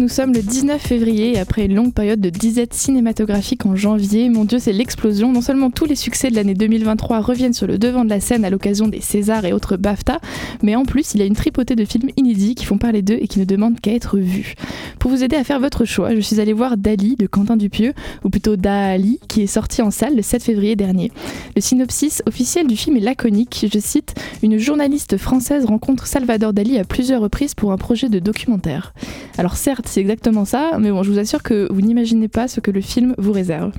Nous sommes le 19 février et après une longue période de disette cinématographique en janvier, mon dieu, c'est l'explosion. Non seulement tous les succès de l'année 2023 reviennent sur le devant de la scène à l'occasion des Césars et autres BAFTA, mais en plus, il y a une tripotée de films inédits qui font parler d'eux et qui ne demandent qu'à être vus. Pour vous aider à faire votre choix, je suis allée voir Dali de Quentin Dupieux, ou plutôt Dali, qui est sorti en salle le 7 février dernier. Le synopsis officiel du film est laconique. Je cite Une journaliste française rencontre Salvador Dali à plusieurs reprises pour un projet de documentaire. Alors certes, c'est exactement ça, mais bon, je vous assure que vous n'imaginez pas ce que le film vous réserve.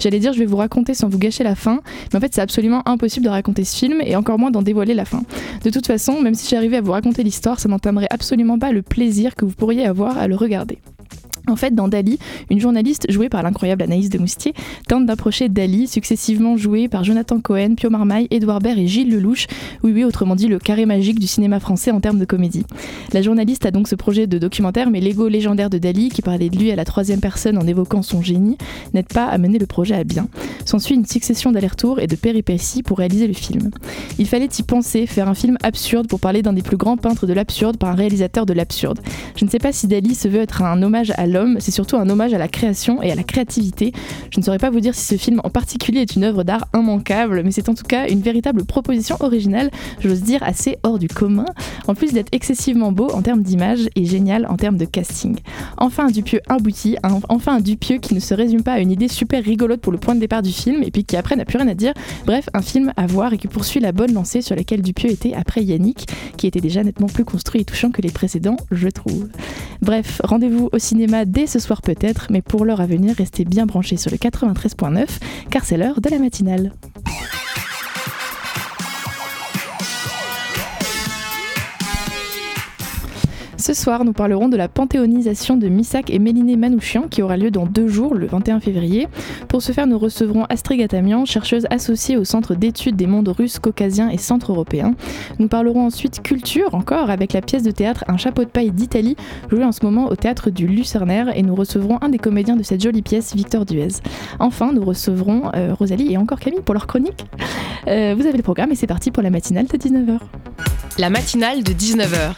J'allais dire, je vais vous raconter sans vous gâcher la fin, mais en fait, c'est absolument impossible de raconter ce film et encore moins d'en dévoiler la fin. De toute façon, même si j'arrivais à vous raconter l'histoire, ça n'entamerait absolument pas le plaisir que vous pourriez avoir à le regarder. En fait, dans Dali, une journaliste jouée par l'incroyable Anaïs de Moustier tente d'approcher Dali, successivement jouée par Jonathan Cohen, Pio Marmaille, Édouard Baird et Gilles Lelouch, oui oui, autrement dit le carré magique du cinéma français en termes de comédie. La journaliste a donc ce projet de documentaire, mais l'ego légendaire de Dali, qui parlait de lui à la troisième personne en évoquant son génie, n'aide pas à mener le projet à bien. S'ensuit une succession d'allers-retours et de péripéties pour réaliser le film. Il fallait y penser, faire un film absurde pour parler d'un des plus grands peintres de l'absurde par un réalisateur de l'absurde. Je ne sais pas si Dali se veut être un hommage à l'homme, c'est surtout un hommage à la création et à la créativité. Je ne saurais pas vous dire si ce film en particulier est une œuvre d'art immanquable, mais c'est en tout cas une véritable proposition originale, j'ose dire assez hors du commun, en plus d'être excessivement beau en termes d'image et génial en termes de casting. Enfin un Dupieux abouti, enfin un Dupieux qui ne se résume pas à une idée super rigolote pour le point de départ du film et puis qui après n'a plus rien à dire. Bref, un film à voir et qui poursuit la bonne lancée sur laquelle Dupieux était après Yannick, qui était déjà nettement plus construit et touchant que les précédents, je trouve. Bref, rendez-vous au cinéma dès ce soir peut-être, mais pour l'heure à venir, restez bien branchés sur le 93.9, car c'est l'heure de la matinale. Ce soir, nous parlerons de la panthéonisation de Missak et Méliné Manouchian qui aura lieu dans deux jours, le 21 février. Pour ce faire, nous recevrons Astrid Gatamian, chercheuse associée au Centre d'études des mondes russes, caucasiens et centre-européens. Nous parlerons ensuite culture, encore, avec la pièce de théâtre Un chapeau de paille d'Italie, jouée en ce moment au théâtre du Lucernaire, et nous recevrons un des comédiens de cette jolie pièce, Victor Duez. Enfin, nous recevrons euh, Rosalie et encore Camille pour leur chronique. Euh, vous avez le programme et c'est parti pour la matinale de 19h. La matinale de 19h.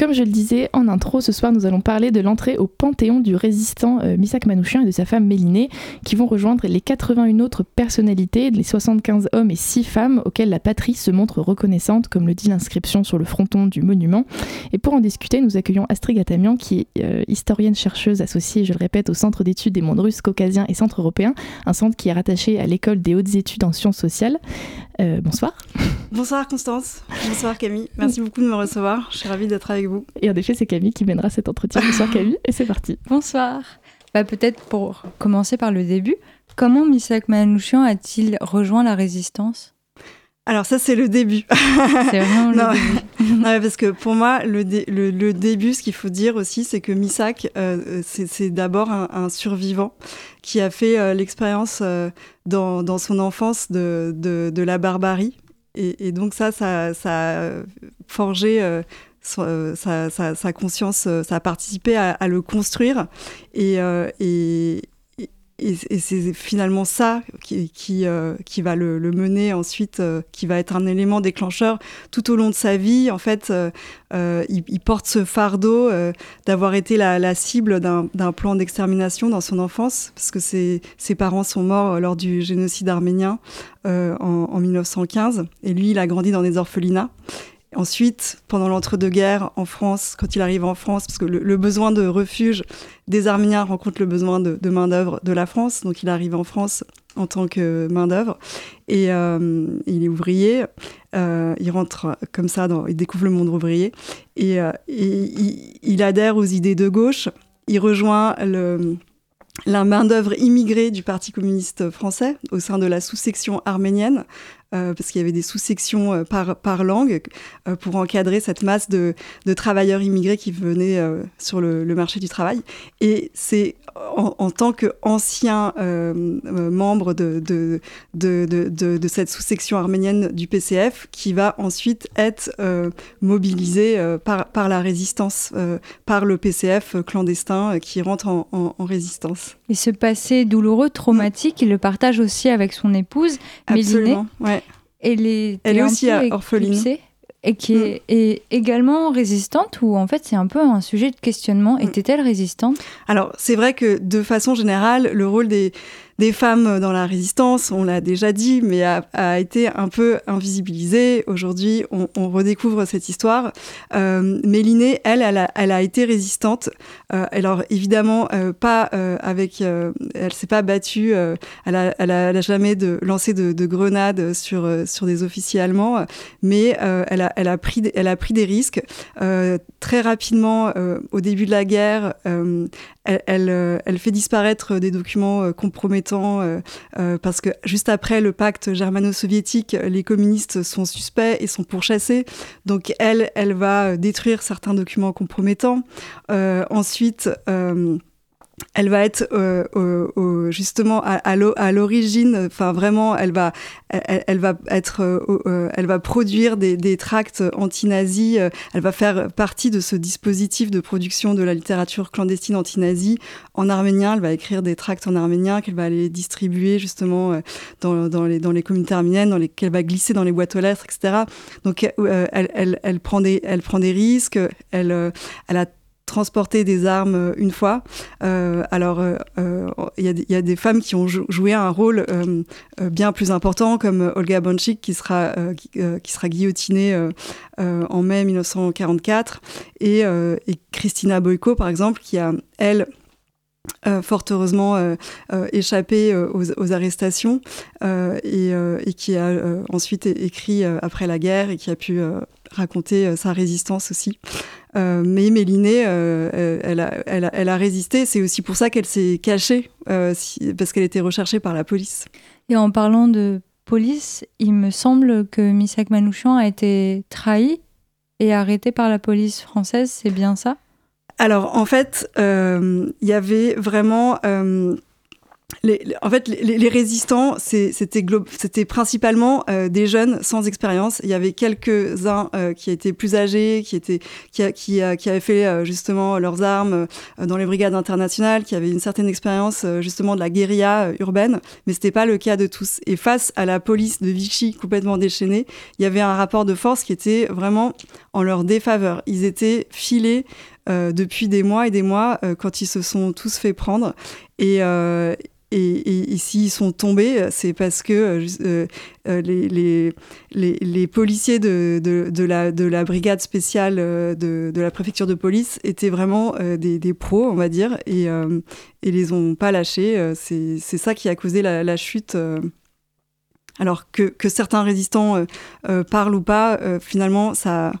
Comme je le disais en intro, ce soir nous allons parler de l'entrée au panthéon du résistant euh, Misak Manouchian et de sa femme Mélinée, qui vont rejoindre les 81 autres personnalités, les 75 hommes et 6 femmes auxquels la patrie se montre reconnaissante, comme le dit l'inscription sur le fronton du monument. Et pour en discuter, nous accueillons Astrid Gatamian, qui est euh, historienne chercheuse associée, je le répète, au Centre d'études des mondes russes, caucasiens et centre-européens, un centre qui est rattaché à l'école des hautes études en sciences sociales. Euh, bonsoir. Bonsoir Constance. Bonsoir Camille. Merci beaucoup de me recevoir. Je suis ravie d'être avec vous. Et en effet, c'est Camille qui mènera cet entretien. Bonsoir Camille, et c'est parti. Bonsoir. Bah, Peut-être pour commencer par le début, comment Misak Manouchian a-t-il rejoint la résistance? Alors ça, c'est le début. C'est vraiment Non. le début. Non, mais parce que pour moi, le, dé- le- le début, ce qu'il faut dire aussi, c'est que Misak, euh, c'est c'est d'abord un, un survivant qui a fait euh, l'expérience euh, dans, dans son enfance de, de, de la barbarie. Et, et donc ça, ça, ça a forgé euh, euh, sa, sa- sa conscience, euh, ça a participé à, le construire. Et, euh, et, c'est finalement ça qui, euh, va le, mener ensuite, euh, qui va être un élément déclencheur tout au long de sa vie. En fait, euh, euh, il, porte ce fardeau euh, d'avoir été la, cible d'un plan d'extermination dans son enfance, parce que ses, parents sont morts euh, lors du génocide arménien euh, en, en 1915, et lui, il a grandi dans des orphelinats. Ensuite, pendant l'entre-deux-guerres en France, quand il arrive en France, parce que le, besoin de refuge des Arméniens rencontre le besoin de, main-d'œuvre de la France, donc il arrive en France en tant que main-d'œuvre et euh, il est ouvrier. Euh, il rentre comme ça, il découvre le monde ouvrier et, euh, il, adhère aux idées de gauche. Il rejoint la main-d'œuvre immigrée du Parti communiste français au sein de la sous-section arménienne parce qu'il y avait des sous-sections par, par langue pour encadrer cette masse de, de travailleurs immigrés qui venaient sur le, le, marché du travail. Et c'est en, tant qu'ancien membre de, de, de, de cette sous-section arménienne du PCF qui va ensuite être mobilisé par, par la résistance, par le PCF clandestin qui rentre en, en, résistance. Et ce passé douloureux, traumatique, il le partage aussi avec son épouse, Absolument, ouais. Elle est, Elle est aussi orpheline. Et qui mm. est, également résistante, ou en fait c'est un peu un sujet de questionnement. Mm. Était-elle résistante? Alors c'est vrai que de façon générale, le rôle des, des femmes dans la résistance, on l'a déjà dit, mais a, été un peu invisibilisée. Aujourd'hui, on, redécouvre cette histoire. Euh, Mélinée, elle, elle a, été résistante. Euh, alors évidemment, euh, pas euh, avec, elle s'est pas battue. elle, a, jamais de, lancé de, grenades sur sur des officiers allemands, mais elle a, elle a pris, elle a pris des risques très rapidement au début de la guerre. Elle, elle, fait disparaître des documents compromettants euh, euh, parce que juste après le pacte germano-soviétique, les communistes sont suspects et sont pourchassés. Donc elle, elle va détruire certains documents compromettants. Euh, ensuite, elle va être euh, justement à, l'origine, enfin vraiment, elle va, elle, va être, euh, euh, elle va produire des, tracts anti-nazis. elle va faire partie de ce dispositif de production de la littérature clandestine anti-nazie en arménien. Elle va écrire des tracts en arménien qu'elle va aller distribuer justement dans, les, dans les communautés arméniennes, dans lesquelles va glisser dans les boîtes aux lettres, etc. Donc elle, elle, prend des, elle prend des risques. Elle, elle a transporter des armes euh, une fois. Euh, alors, euh, il y, a des femmes qui ont joué un rôle bien plus important, comme Olga Bonchik, qui sera, qui, sera guillotinée en mai 1944, et, Christina Boyko, par exemple, qui a, elle, fort heureusement échappé aux, arrestations et, qui a ensuite écrit après la guerre et qui a pu raconter sa résistance aussi. Euh, mais Mélinée, euh, elle, a, elle, a, résisté. C'est aussi pour ça qu'elle s'est cachée, euh, parce qu'elle était recherchée par la police. Et en parlant de police, il me semble que Misak Manouchian a été trahi et arrêté par la police française. C'est bien ça? Alors, en fait, il y avait vraiment en fait, les, résistants, c'était principalement euh, des jeunes sans expérience. Il y avait quelques-uns euh, qui étaient plus âgés, qui, avaient fait euh, justement leurs armes dans les brigades internationales, qui avaient une certaine expérience justement de la guérilla urbaine, mais c'était pas le cas de tous. Et face à la police de Vichy complètement déchaînée, il y avait un rapport de force qui était vraiment en leur défaveur. Ils étaient filés depuis des mois et des mois quand ils se sont tous fait prendre. Et, et, et, s'ils sont tombés, c'est parce que euh, euh, euh, les, les, les, les, policiers de, de, de, la, de la brigade spéciale de, la préfecture de police étaient vraiment des, des, pros, on va dire, et, et les ont pas lâchés. C'est ça qui a causé la, la chute. alors que, que, certains résistants parlent ou pas, finalement, ça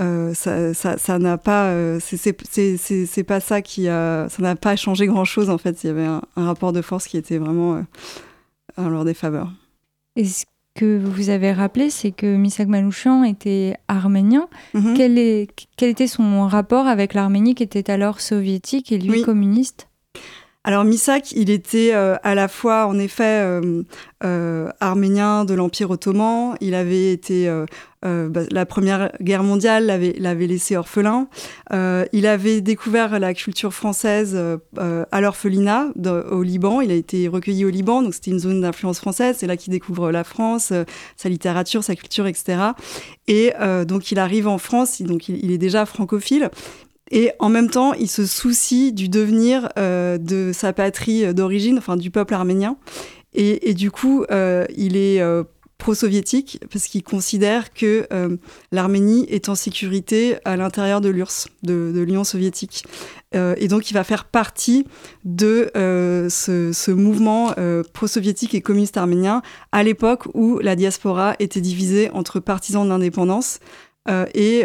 euh, ça, ça, n'a pas, euh, c'est pas ça qui a, ça n'a pas changé grand chose en fait. Il y avait un, rapport de force qui était vraiment euh, en leur défaveur. Et ce que vous avez rappelé, c'est que Misak Manouchian était arménien. Mhm. quel, est, quel était son rapport avec l'Arménie qui était alors soviétique et lui communiste? Alors Misak, il était euh, à la fois en effet euh, euh, arménien de l'Empire ottoman, il avait été bah, la Première Guerre mondiale l'avait laissé orphelin, il avait découvert la culture française à l'orphelinat au Liban, il a été recueilli au Liban, donc c'était une zone d'influence française, c'est là qu'il découvre la France, sa littérature, sa culture, etc. Et donc il arrive en France, donc il est déjà francophile, et en même temps, il se soucie du devenir euh, de sa patrie d'origine, enfin du peuple arménien. Et, du coup, euh, il est euh, pro-soviétique parce qu'il considère que l'Arménie est en sécurité à l'intérieur de l'URSS, de, l'Union soviétique. et donc, il va faire partie de ce, mouvement pro-soviétique et communiste arménien à l'époque où la diaspora était divisée entre partisans de l'indépendance et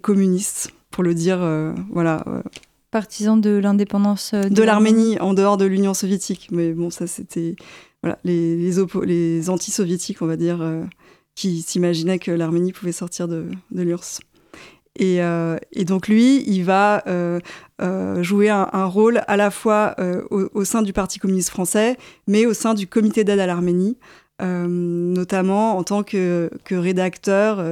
communistes pour le dire, euh, voilà. Euh. Partisan de l'indépendance euh, de, l'Arménie en dehors de l'Union soviétique. Mais bon, ça c'était voilà, les, les, les anti-soviétiques, on va dire, qui s'imaginait que l'Arménie pouvait sortir de, de l'URSS. Et, et, donc lui, il va jouer un, rôle à la fois au, sein du Parti communiste français, mais au sein du comité d'aide à l'Arménie, notamment en tant que, que rédacteur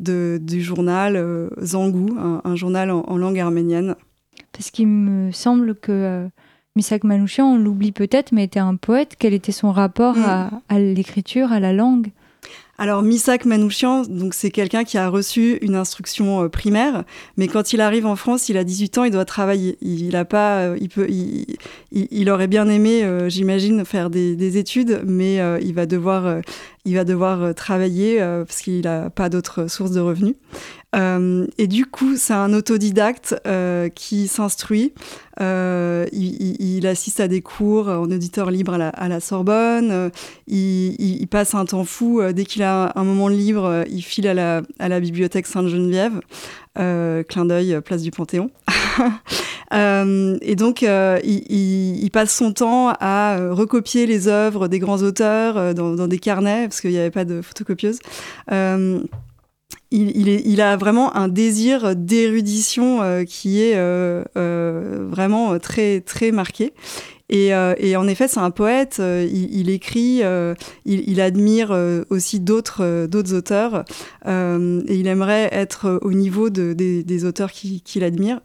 de, du journal Zangou, un, journal en, langue arménienne. Parce qu'il me semble que Misak Manouchian, on l'oublie peut-être, mais était un poète. Quel était son rapport mm. à, l'écriture, à la langue? Alors Misak Manouchian, donc c'est quelqu'un qui a reçu une instruction euh, primaire, mais quand il arrive en France, il a 18 ans, il doit travailler. Il a pas, euh, il peut, il, aurait bien aimé, euh, j'imagine, faire des, études, mais il va devoir, il va devoir travailler parce qu'il n'a pas d'autres sources de revenus. Euh, et du coup, c'est un autodidacte euh, qui s'instruit. Euh, il, assiste à des cours en auditeur libre à la, Sorbonne. Il, passe un temps fou. Dès qu'il a un moment libre, il file à la, bibliothèque Sainte-Geneviève. clin d'œil, place du Panthéon. et donc, il, passe son temps à recopier les œuvres des grands auteurs dans, dans des carnets, parce qu'il n'y avait pas de photocopieuse il, a vraiment un désir d'érudition euh, qui est euh, euh, vraiment très, très marqué. Et, en effet, c'est un poète, il, écrit, il, admire aussi d'autres auteurs, et il aimerait être au niveau des, auteurs qu'il admire.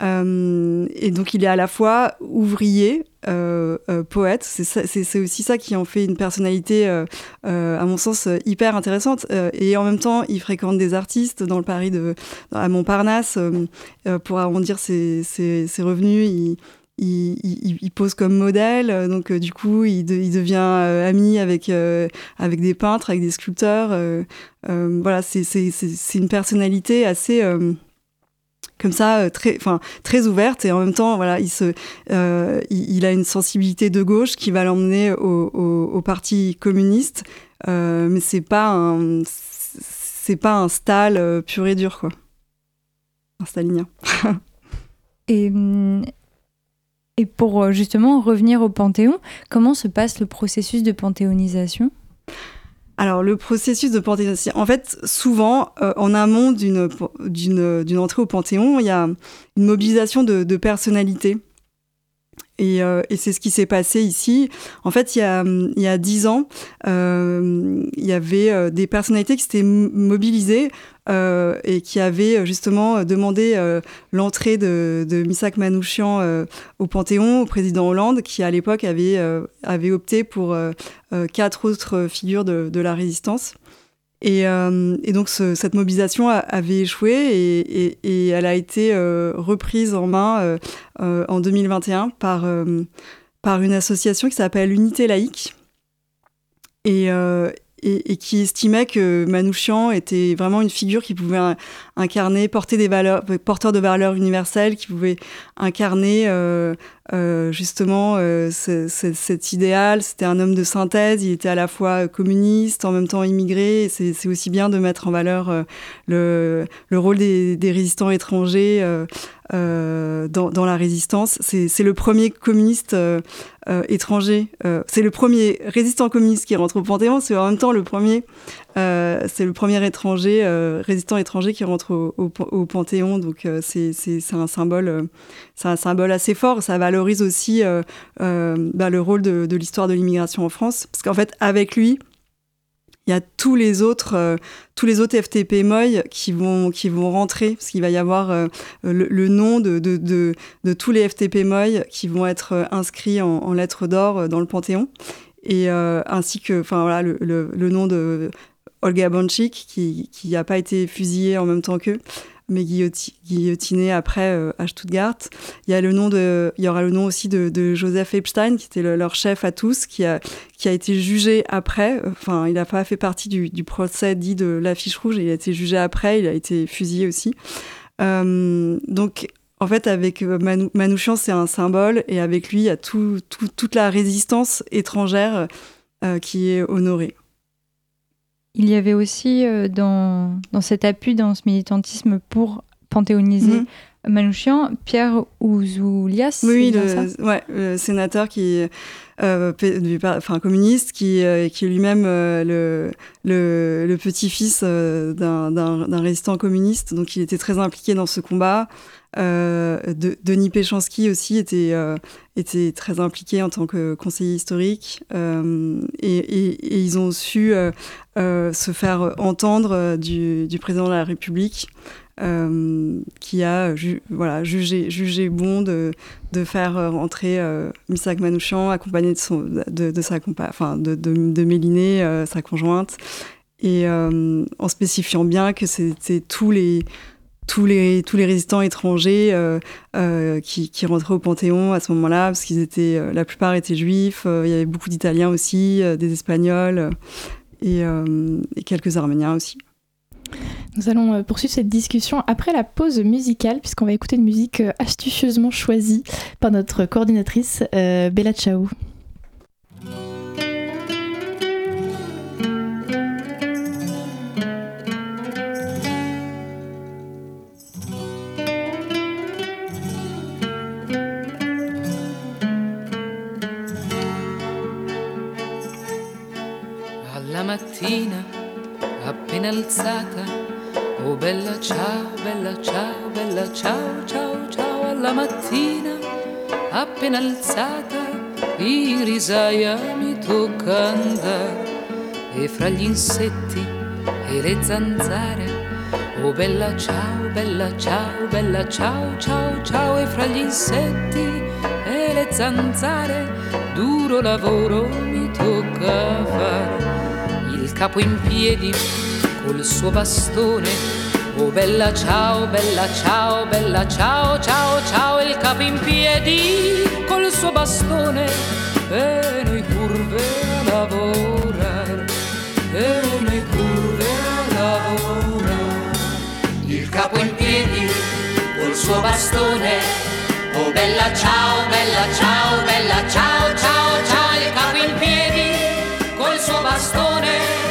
et donc, il est à la fois ouvrier, euh, euh, poète. C'est aussi ça qui en fait une personnalité, euh, à mon sens, hyper intéressante. et en même temps, il fréquente des artistes dans le Paris de, à Montparnasse pour arrondir ses, revenus. Il, pose comme modèle, donc du coup, il, devient ami avec, avec des peintres, avec des sculpteurs. voilà, c'est une personnalité assez comme ça, euh, très, très ouverte et en même temps, voilà, il se, euh, il, a une sensibilité de gauche qui va l'emmener au, parti communiste, euh, mais c'est pas c'est pas un style pur et dur, quoi. Un stalinien. et, mm, et pour justement revenir au Panthéon, comment se passe le processus de panthéonisation? Alors le processus de panthéonisation, en fait, souvent euh, en amont d'une d'une entrée au Panthéon, il y a une mobilisation de, personnalités. Et, euh, et c'est ce qui s'est passé ici. En fait, il y a, il y a dix ans, euh, il y avait euh, des personnalités qui s'étaient mobilisées euh, et qui avaient euh, justement euh, demandé l'entrée de, de Misak Manouchian au Panthéon, au président Hollande, qui à l'époque avait, avait opté pour quatre autres figures de, la résistance. Et, donc cette mobilisation avait échoué et elle a été reprise en main en 2021 par, par une association qui s'appelle Unité laïque. Et, et, qui estimait que Manouchian était vraiment une figure qui pouvait incarner, porter des valeurs, porteur de valeurs universelles, qui pouvait incarner euh, euh, justement euh, cet idéal. C'était un homme de synthèse, il était à la fois communiste, en même temps immigré. C'est aussi bien de mettre en valeur le, le, rôle des, des résistants étrangers euh, dans, dans, la résistance. C'est le premier communiste euh, euh, étranger. c'est le premier résistant communiste qui rentre au Panthéon. C'est en même temps le premier. C'est le premier étranger résistant étranger qui rentre au, au, Panthéon. Donc c'est un symbole. c'est un symbole assez fort. Ça valorise aussi bah, le rôle de, l'histoire de l'immigration en France, parce qu'en fait avec lui il y a tous les autres, euh, tous les autres FTP MOI qui vont, qui vont rentrer, parce qu'il va y avoir euh, le, nom de, de, de, de, tous les FTP MOI qui vont être euh, inscrits en, en lettres d'or dans le Panthéon, et ainsi que, enfin voilà, le, le, le, nom de Olga Bonchik qui n'a pas été fusillée en même temps qu'eux mais guillotiné après euh, à Stuttgart. Il y, a le nom de, il y aura le nom aussi de, Joseph Epstein, qui était leur chef à tous, qui a, qui a été jugé après. Enfin, il n'a pas fait partie du, procès dit de l'affiche rouge, il a été jugé après, il a été fusillé aussi. Euh, donc, en fait, avec euh, Manouchian, c'est un symbole, et avec lui, il y a tout, toute la résistance étrangère qui est honorée. Il y avait aussi euh, dans, dans cet appui, dans ce militantisme pour panthéoniser mhm. Manouchian, Pierre Ouzoulias. Oui, le, ouais, le sénateur qui euh, enfin, communiste, qui, euh, qui est lui-même le, le, le petit-fils d'un résistant communiste. Donc il était très impliqué dans ce combat. Euh, de, Denis Péchanski aussi était, euh, était très impliqué en tant que conseiller historique. Euh, et, ils ont su se faire entendre du, président de la République qui a voilà, jugé, jugé bon de, de faire rentrer Misak Manouchian accompagné de, son, de, de, de, Méliné, sa conjointe, et en spécifiant bien que c'était tous les tous les, résistants étrangers euh, euh, qui, rentraient au Panthéon à ce moment-là, parce qu'ils étaient, euh, la plupart étaient juifs, il y avait beaucoup d'Italiens aussi, des Espagnols et, et, quelques Arméniens aussi. Nous allons poursuivre cette discussion après la pause musicale, puisqu'on va écouter une musique astucieusement choisie par notre coordinatrice Bella Ciao. Mattina appena alzata. Oh bella ciao, bella ciao, bella ciao, ciao, ciao alla mattina appena alzata. In risaia mi tocca andare e fra gli insetti e le zanzare. Oh bella ciao, bella ciao, bella ciao, ciao, ciao e fra gli insetti e le zanzare duro lavoro mi tocca fare capo in piedi col suo bastone. Oh bella ciao, bella ciao, bella ciao, ciao, ciao, il capo in piedi col suo bastone. E noi curve a lavorare, e noi curve a lavorare. Il capo in piedi col suo bastone. Oh bella ciao, bella ciao, bella ciao, ciao, ciao, il capo in piedi col suo bastone.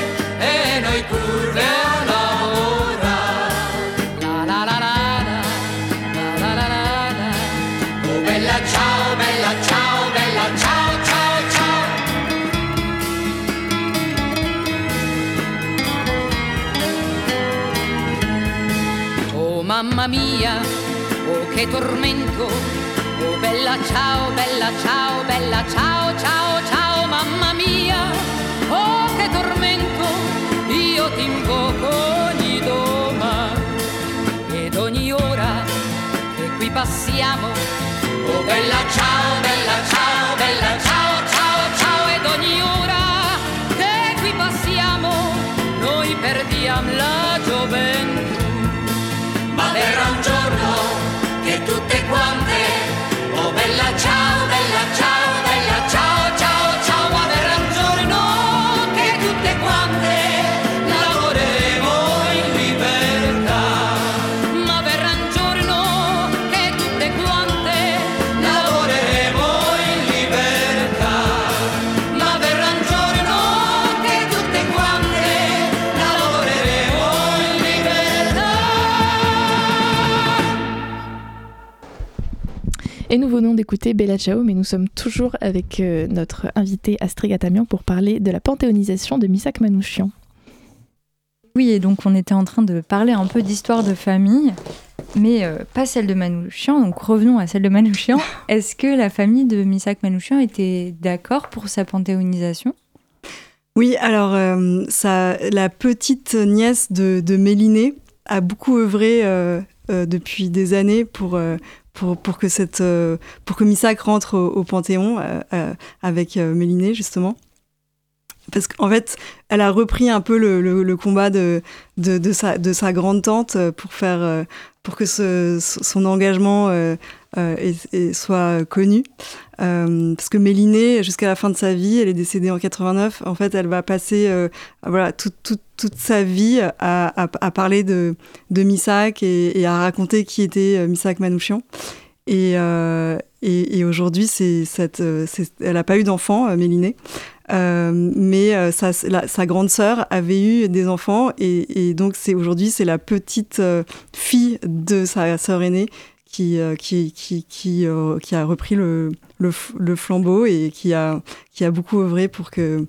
Mamma mia, oh che tormento, oh bella ciao, bella ciao, bella ciao, venons d'écouter Bella Ciao, mais nous sommes toujours avec euh, notre invité Astrid Gatamian pour parler de la panthéonisation de Misak Manouchian. Oui, et donc on était en train de parler un peu d'histoire de famille, mais euh, pas celle de Manouchian. Donc revenons à celle de Manouchian. Est-ce que la famille de Misak Manouchian était d'accord pour sa panthéonisation? Oui, alors euh, ça, la petite nièce de, de Méliné a beaucoup œuvré depuis des années pour, pour, pour, que, cette, euh, pour que Missak rentre au, Panthéon euh, euh, avec Méliné, justement. Parce qu'en fait, elle a repris un peu le, le, combat de, de, de, sa, de sa grande tante pour, faire, pour que ce, son engagement et, soit connu. parce que Méliné, jusqu'à la fin de sa vie, elle est décédée en 89, en fait, elle va passer voilà, toute, toute, toute sa vie à, à, parler de, de Missak et, et, à raconter qui était Missak Manouchian. Et, euh, aujourd'hui, cette, elle n'a pas eu d'enfant, Méliné. Euh, mais sa, grande sœur avait eu des enfants et, donc aujourd'hui c'est la petite fille de sa sœur aînée qui, a repris le, flambeau et qui a, beaucoup œuvré pour que,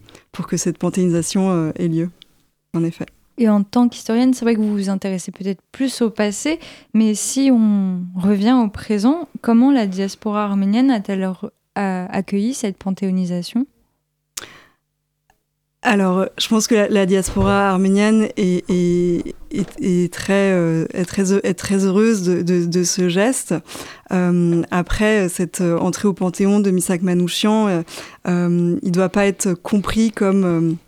cette panthéonisation ait lieu, en effet. Et en tant qu'historienne, c'est vrai que vous vous intéressez peut-être plus au passé, mais si on revient au présent, comment la diaspora arménienne a-t-elle accueilli cette panthéonisation? Alors, je pense que la, diaspora arménienne est, est, très, euh, est, très, est très heureuse de, de, ce geste. Euh, après, cette entrée au Panthéon de Misak Manouchian, euh, il ne doit pas être compris comme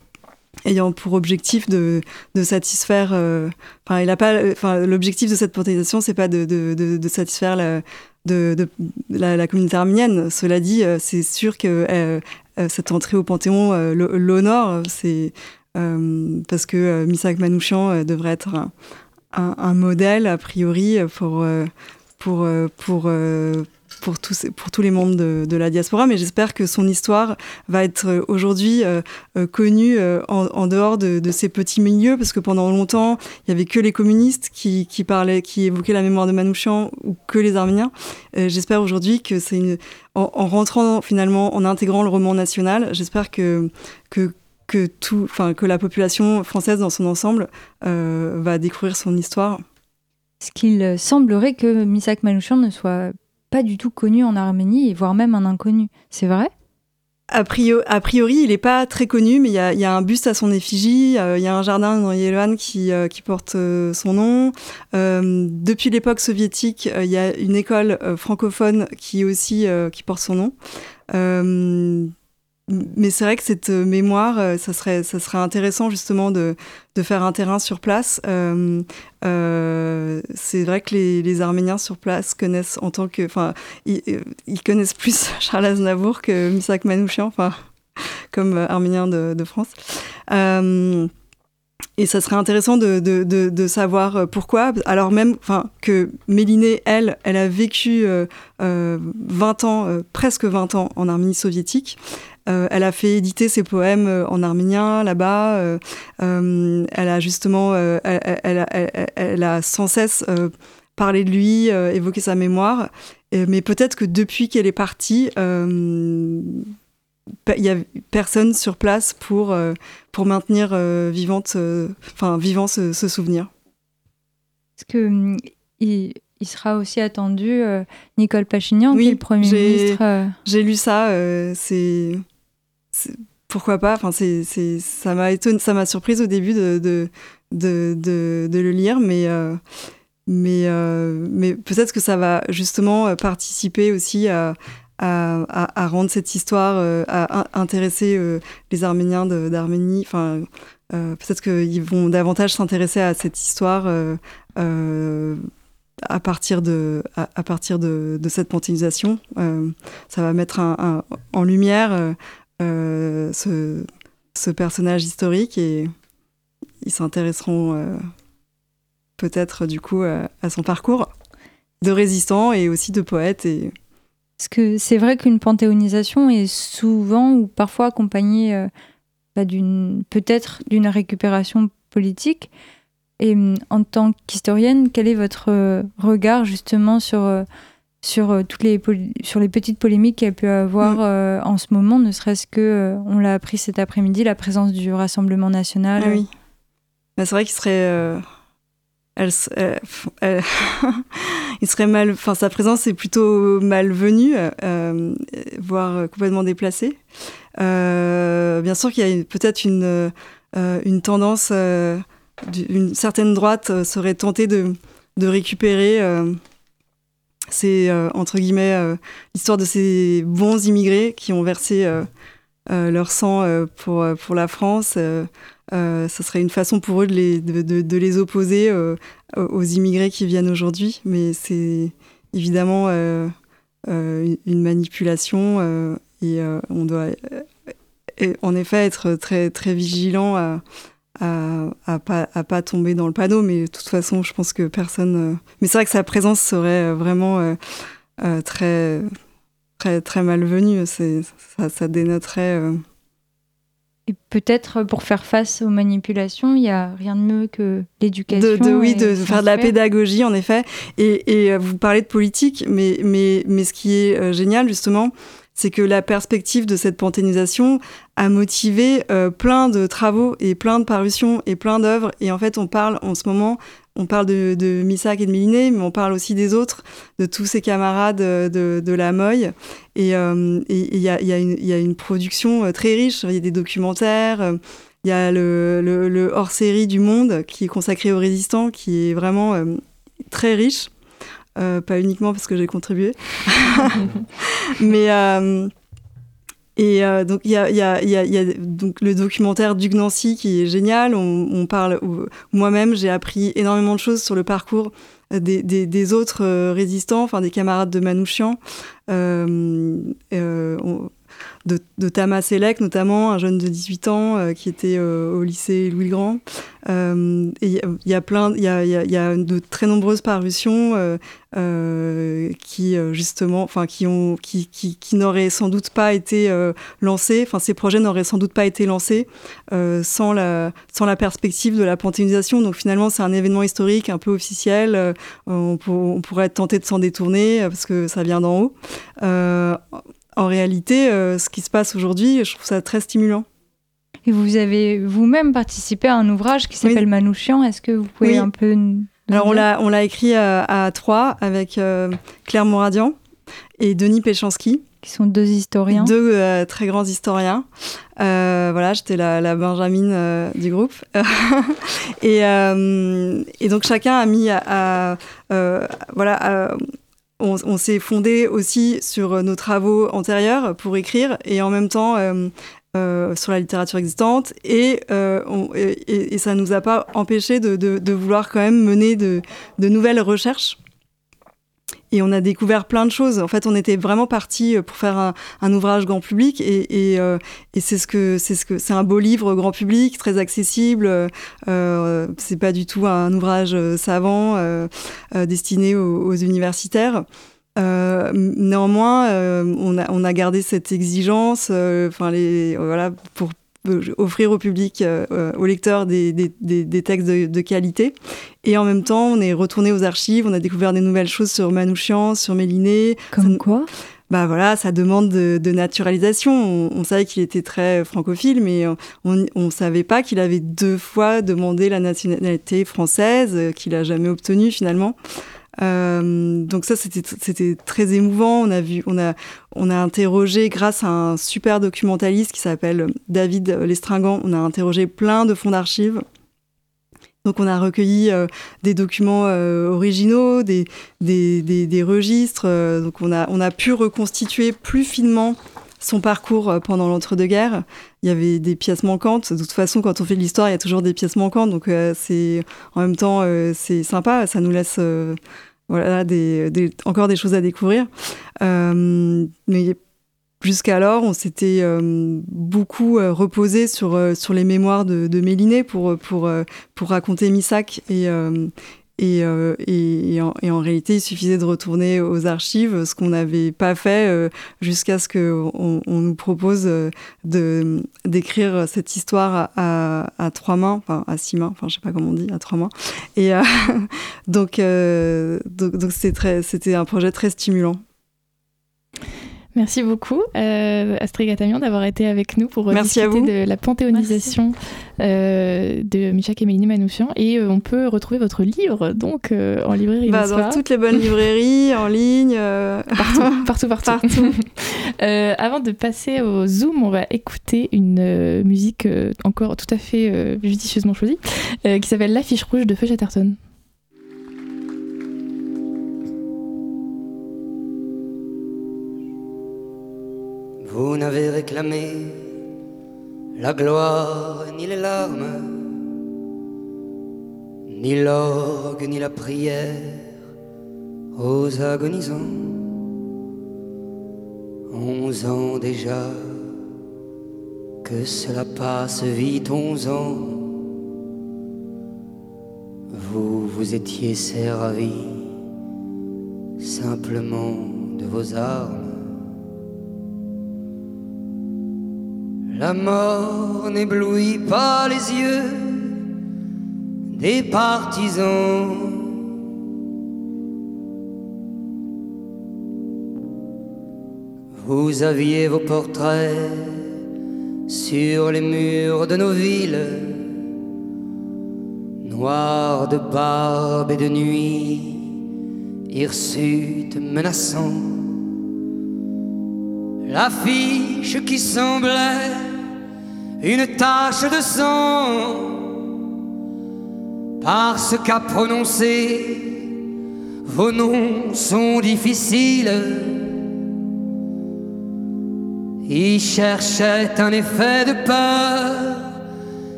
ayant pour objectif de, de satisfaire. Enfin, il a pas. Enfin, l'objectif de cette panthéonisation, c'est pas de, de, satisfaire la, de, la, la, communauté arménienne. Cela dit, c'est sûr que euh, cette entrée au Panthéon euh, l'honore, c'est euh, parce que Misak Manouchian devrait être un, modèle a priori pour pour pour tous, pour tous les membres de, la diaspora, mais j'espère que son histoire va être aujourd'hui connue en, dehors de, ces petits milieux, parce que pendant longtemps, il y avait que les communistes qui, qui parlaient, qui évoquaient la mémoire de Manouchian, ou que les Arméniens. j'espère aujourd'hui que c'est une, en, rentrant finalement, en intégrant le roman national, j'espère que, que, que, tout, que la population française dans son ensemble euh, va découvrir son histoire. Ce qu'il semblerait que Misak Manouchian ne soit pas du tout connu en Arménie, voire même un inconnu. C'est vrai? A priori, il n'est pas très connu, mais il y a, un buste à son effigie. Euh, il y a un jardin dans Yerevan qui, euh, porte euh, son nom. depuis l'époque soviétique, il y a une école francophone qui aussi qui porte son nom mais c'est vrai que cette euh, mémoire, euh, ça serait, ça serait intéressant justement de, de faire un terrain sur place. Euh, c'est vrai que les, Arméniens sur place connaissent en tant que, enfin, ils, connaissent plus Charles Aznavour que Misak Manouchian, enfin, comme Arménien de, France. et ça serait intéressant de, de, savoir pourquoi, alors même que Mélinée, elle, elle a vécu 20 ans, presque 20 ans en Arménie soviétique. Euh, elle a fait éditer ses poèmes euh, en arménien là-bas. Euh, elle a justement, elle, a sans cesse parlé de lui, évoqué sa mémoire. mais peut-être que depuis qu'elle est partie, il y a personne sur place pour, pour maintenir vivante, enfin, vivant ce, souvenir. Est-ce que hum, il, sera aussi attendu Nicole Pachignan, qui est le Premier ministre J'ai lu ça, c'est pourquoi pas Enfin, c'est, ça m'a ça m'a surprise au début de, de, de, de, le lire, mais, euh, mais, euh, mais peut-être que ça va justement euh, participer aussi à, à, rendre cette histoire, à, intéresser les Arméniens d'Arménie. Enfin, peut-être qu'ils vont davantage s'intéresser à cette histoire à partir de, à, partir de, de cette panthéonisation. ça va mettre en lumière euh, ce, personnage historique et ils s'intéresseront euh, peut-être du coup à, son parcours de résistant et aussi de poète. Et... Parce que c'est vrai qu'une panthéonisation est souvent ou parfois accompagnée euh, bah, d'une peut-être d'une récupération politique. Et en tant qu'historienne, quel est votre regard justement sur sur euh, toutes les sur les petites polémiques qu'il y a pu avoir mm. euh, en ce moment, ne serait-ce que euh, on l'a appris cet après-midi, la présence du Rassemblement national. Ah oui. c'est vrai qu'il serait elle, il serait mal, enfin sa présence est plutôt malvenue, voire complètement déplacée. bien sûr qu'il y a peut-être une, une tendance, une certaine droite serait tentée de, de récupérer c'est euh, entre guillemets euh, l'histoire de ces bons immigrés qui ont versé euh, leur sang pour, pour la France. ce serait une façon pour eux de les, de, de, les opposer aux immigrés qui viennent aujourd'hui, mais c'est évidemment une, manipulation et on doit en effet être très, très vigilant à, à, à, pas, à pas tomber dans le panneau, mais de toute façon, je pense que personne. Euh, mais c'est vrai que sa présence serait euh, vraiment euh, très, très, très malvenue. Ça, ça dénoterait Et peut-être pour faire face aux manipulations, il n'y a rien de mieux que l'éducation. De, oui, de, faire de la pédagogie, en effet. Et, et, vous parlez de politique, mais, mais, mais ce qui est génial, justement, c'est que la perspective de cette panthénisation a motivé euh, plein de travaux et plein de parutions et plein d'œuvres. Et en fait, on parle en ce moment, on parle de, de Missak et de Millinet, mais on parle aussi des autres, de tous ses camarades euh, de, de la Moye. Et il euh, y, a, y, a y, a, une production très riche. Il y a des documentaires. Il y a le, le, le hors-série du Monde qui est consacré aux résistants, qui est vraiment très riche. Euh, pas uniquement parce que j'ai contribué. Mais euh, et euh, donc il y a, donc le documentaire du Nancy qui est génial. On, parle. Moi-même, j'ai appris énormément de choses sur le parcours des, autres résistants, enfin des camarades de Manouchian. Euh, de, de Thomas Selec, notamment, un jeune de 18 ans euh, qui était euh, au lycée Louis Grand. Euh, il y a plein, il y a, y, a, y a, de très nombreuses parutions qui justement, enfin qui ont, qui, qui, qui n'auraient sans doute pas été lancées. Enfin, ces projets n'auraient sans doute pas été lancés sans la, sans la perspective de la panthéonisation. Donc finalement, c'est un événement historique un peu officiel. On, on, pourrait être tenté de s'en détourner parce que ça vient d'en haut en réalité, euh, ce qui se passe aujourd'hui, je trouve ça très stimulant. Et vous avez vous-même participé à un ouvrage qui s'appelle Manouchian. Est-ce que vous pouvez un peu. Alors, on l'a, on l'a écrit à, à Troyes avec euh, Claire Moradian et Denis Péchanski. Qui sont deux historiens. Deux euh, très grands historiens. voilà, j'étais la, la Benjamine du groupe. et, et, donc, chacun a mis à, voilà, on, s'est fondé aussi sur euh, nos travaux antérieurs pour écrire et en même temps euh, euh, sur la littérature existante et, ça nous a pas empêché de, vouloir quand même mener de nouvelles recherches et on a découvert plein de choses. En fait, on était vraiment parti euh, pour faire un, ouvrage grand public euh, et c'est ce que c'est ce que c'est un beau livre grand public, très accessible. Euh, c'est pas du tout un ouvrage euh, savant euh, destiné aux, universitaires. Euh, néanmoins, on, a, on a gardé cette exigence, enfin les voilà pour offrir au public, euh, aux lecteurs, des, des, textes de, qualité. Et en même temps, on est retourné aux archives, on a découvert des nouvelles choses sur Manouchian, sur Méliné. Comme ça, quoi bah voilà, ça demande de, de naturalisation. On, on savait qu'il était très francophile, mais on ne savait pas qu'il avait deux fois demandé la nationalité française, qu'il a jamais obtenue finalement. Euh, donc ça, c'était très émouvant. On a vu, on a, on a interrogé grâce à un super documentaliste qui s'appelle David Lestringant. On a interrogé plein de fonds d'archives. Donc on a recueilli euh, des documents euh, originaux, des, des, des, registres. Euh, donc on a, on a pu reconstituer plus finement son parcours pendant l'entre-deux-guerres. Il y avait des pièces manquantes. De toute façon, quand on fait de l'histoire, il y a toujours des pièces manquantes. Donc, c'est en même temps, c'est sympa. Ça nous laisse voilà, des, encore des choses à découvrir. Jusqu'alors, on s'était beaucoup reposé sur, sur les mémoires de, de Méliné pour, pour, pour raconter Missac et, et, euh, et, en, réalité, il suffisait de retourner aux archives, ce qu'on n'avait pas fait euh, jusqu'à ce qu'on on nous propose euh, de d'écrire cette histoire à, à, trois mains, enfin à six mains, enfin je sais pas comment on dit, à trois mains. Et euh, donc, donc, donc c'était c'était un projet très stimulant. Merci beaucoup, euh, Astrid Gatamian, d'avoir été avec nous pour Merci discuter de la panthéonisation euh, de Michak et Mélanie Manouchian. Et euh, on peut retrouver votre livre donc euh, en librairie. Bah, dans toutes les bonnes librairies, en ligne. Euh. Partout, partout, partout. partout. avant de passer au Zoom, on va écouter une musique encore tout à fait judicieusement choisie qui s'appelle L'affiche rouge de Feu Chatterton. Vous n'avez réclamé la gloire ni les larmes, ni l'orgue ni la prière aux agonisants. Onze ans déjà que cela passe vite, onze ans. Vous vous étiez servi simplement de vos armes La mort n'éblouit pas les yeux des partisans. Vous aviez vos portraits sur les murs de nos villes, noirs de barbe et de nuit, hirsutes menaçants. L'affiche qui semblait une tache de sang, parce qu'à prononcer, vos noms sont difficiles. Il cherchait un effet de peur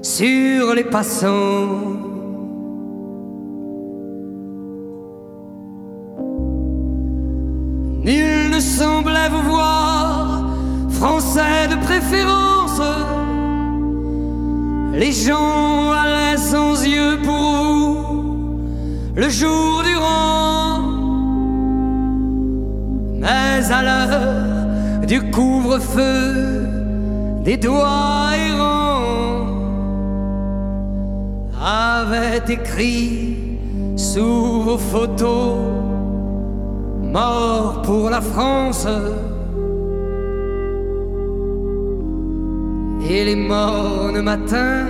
sur les passants. Les gens allaient sans yeux pour vous, le jour durant. Mais à l'heure du couvre-feu, des doigts errants, avait écrit sous vos photos, mort pour la France. Et les mornes matins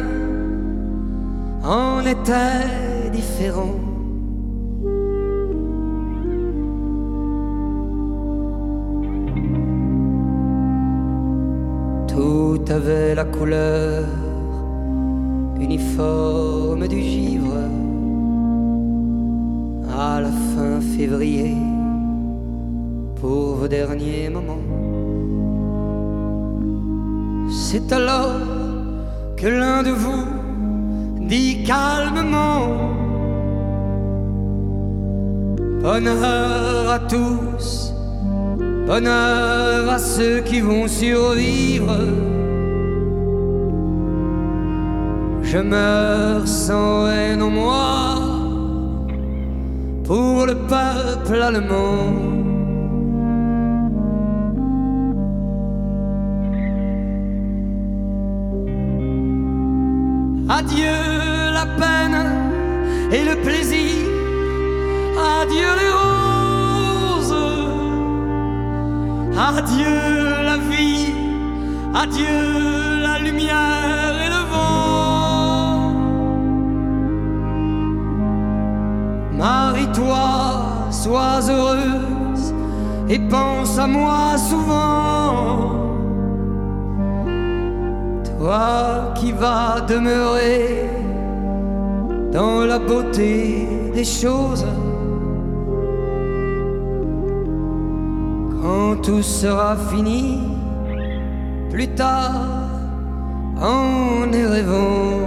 en étaient différents. Tout avait la couleur uniforme du givre à la fin février pour vos derniers moments. C'est alors que l'un de vous dit calmement Bonheur à tous Bonheur à ceux qui vont survivre. Je meurs sans haine en moi pour le peuple allemand. Adieu la vie, adieu la lumière et le vent. Marie-toi, sois heureuse et pense à moi souvent. Toi qui vas demeurer dans la beauté des choses. Quand tout sera fini, plus tard, en est rêvant.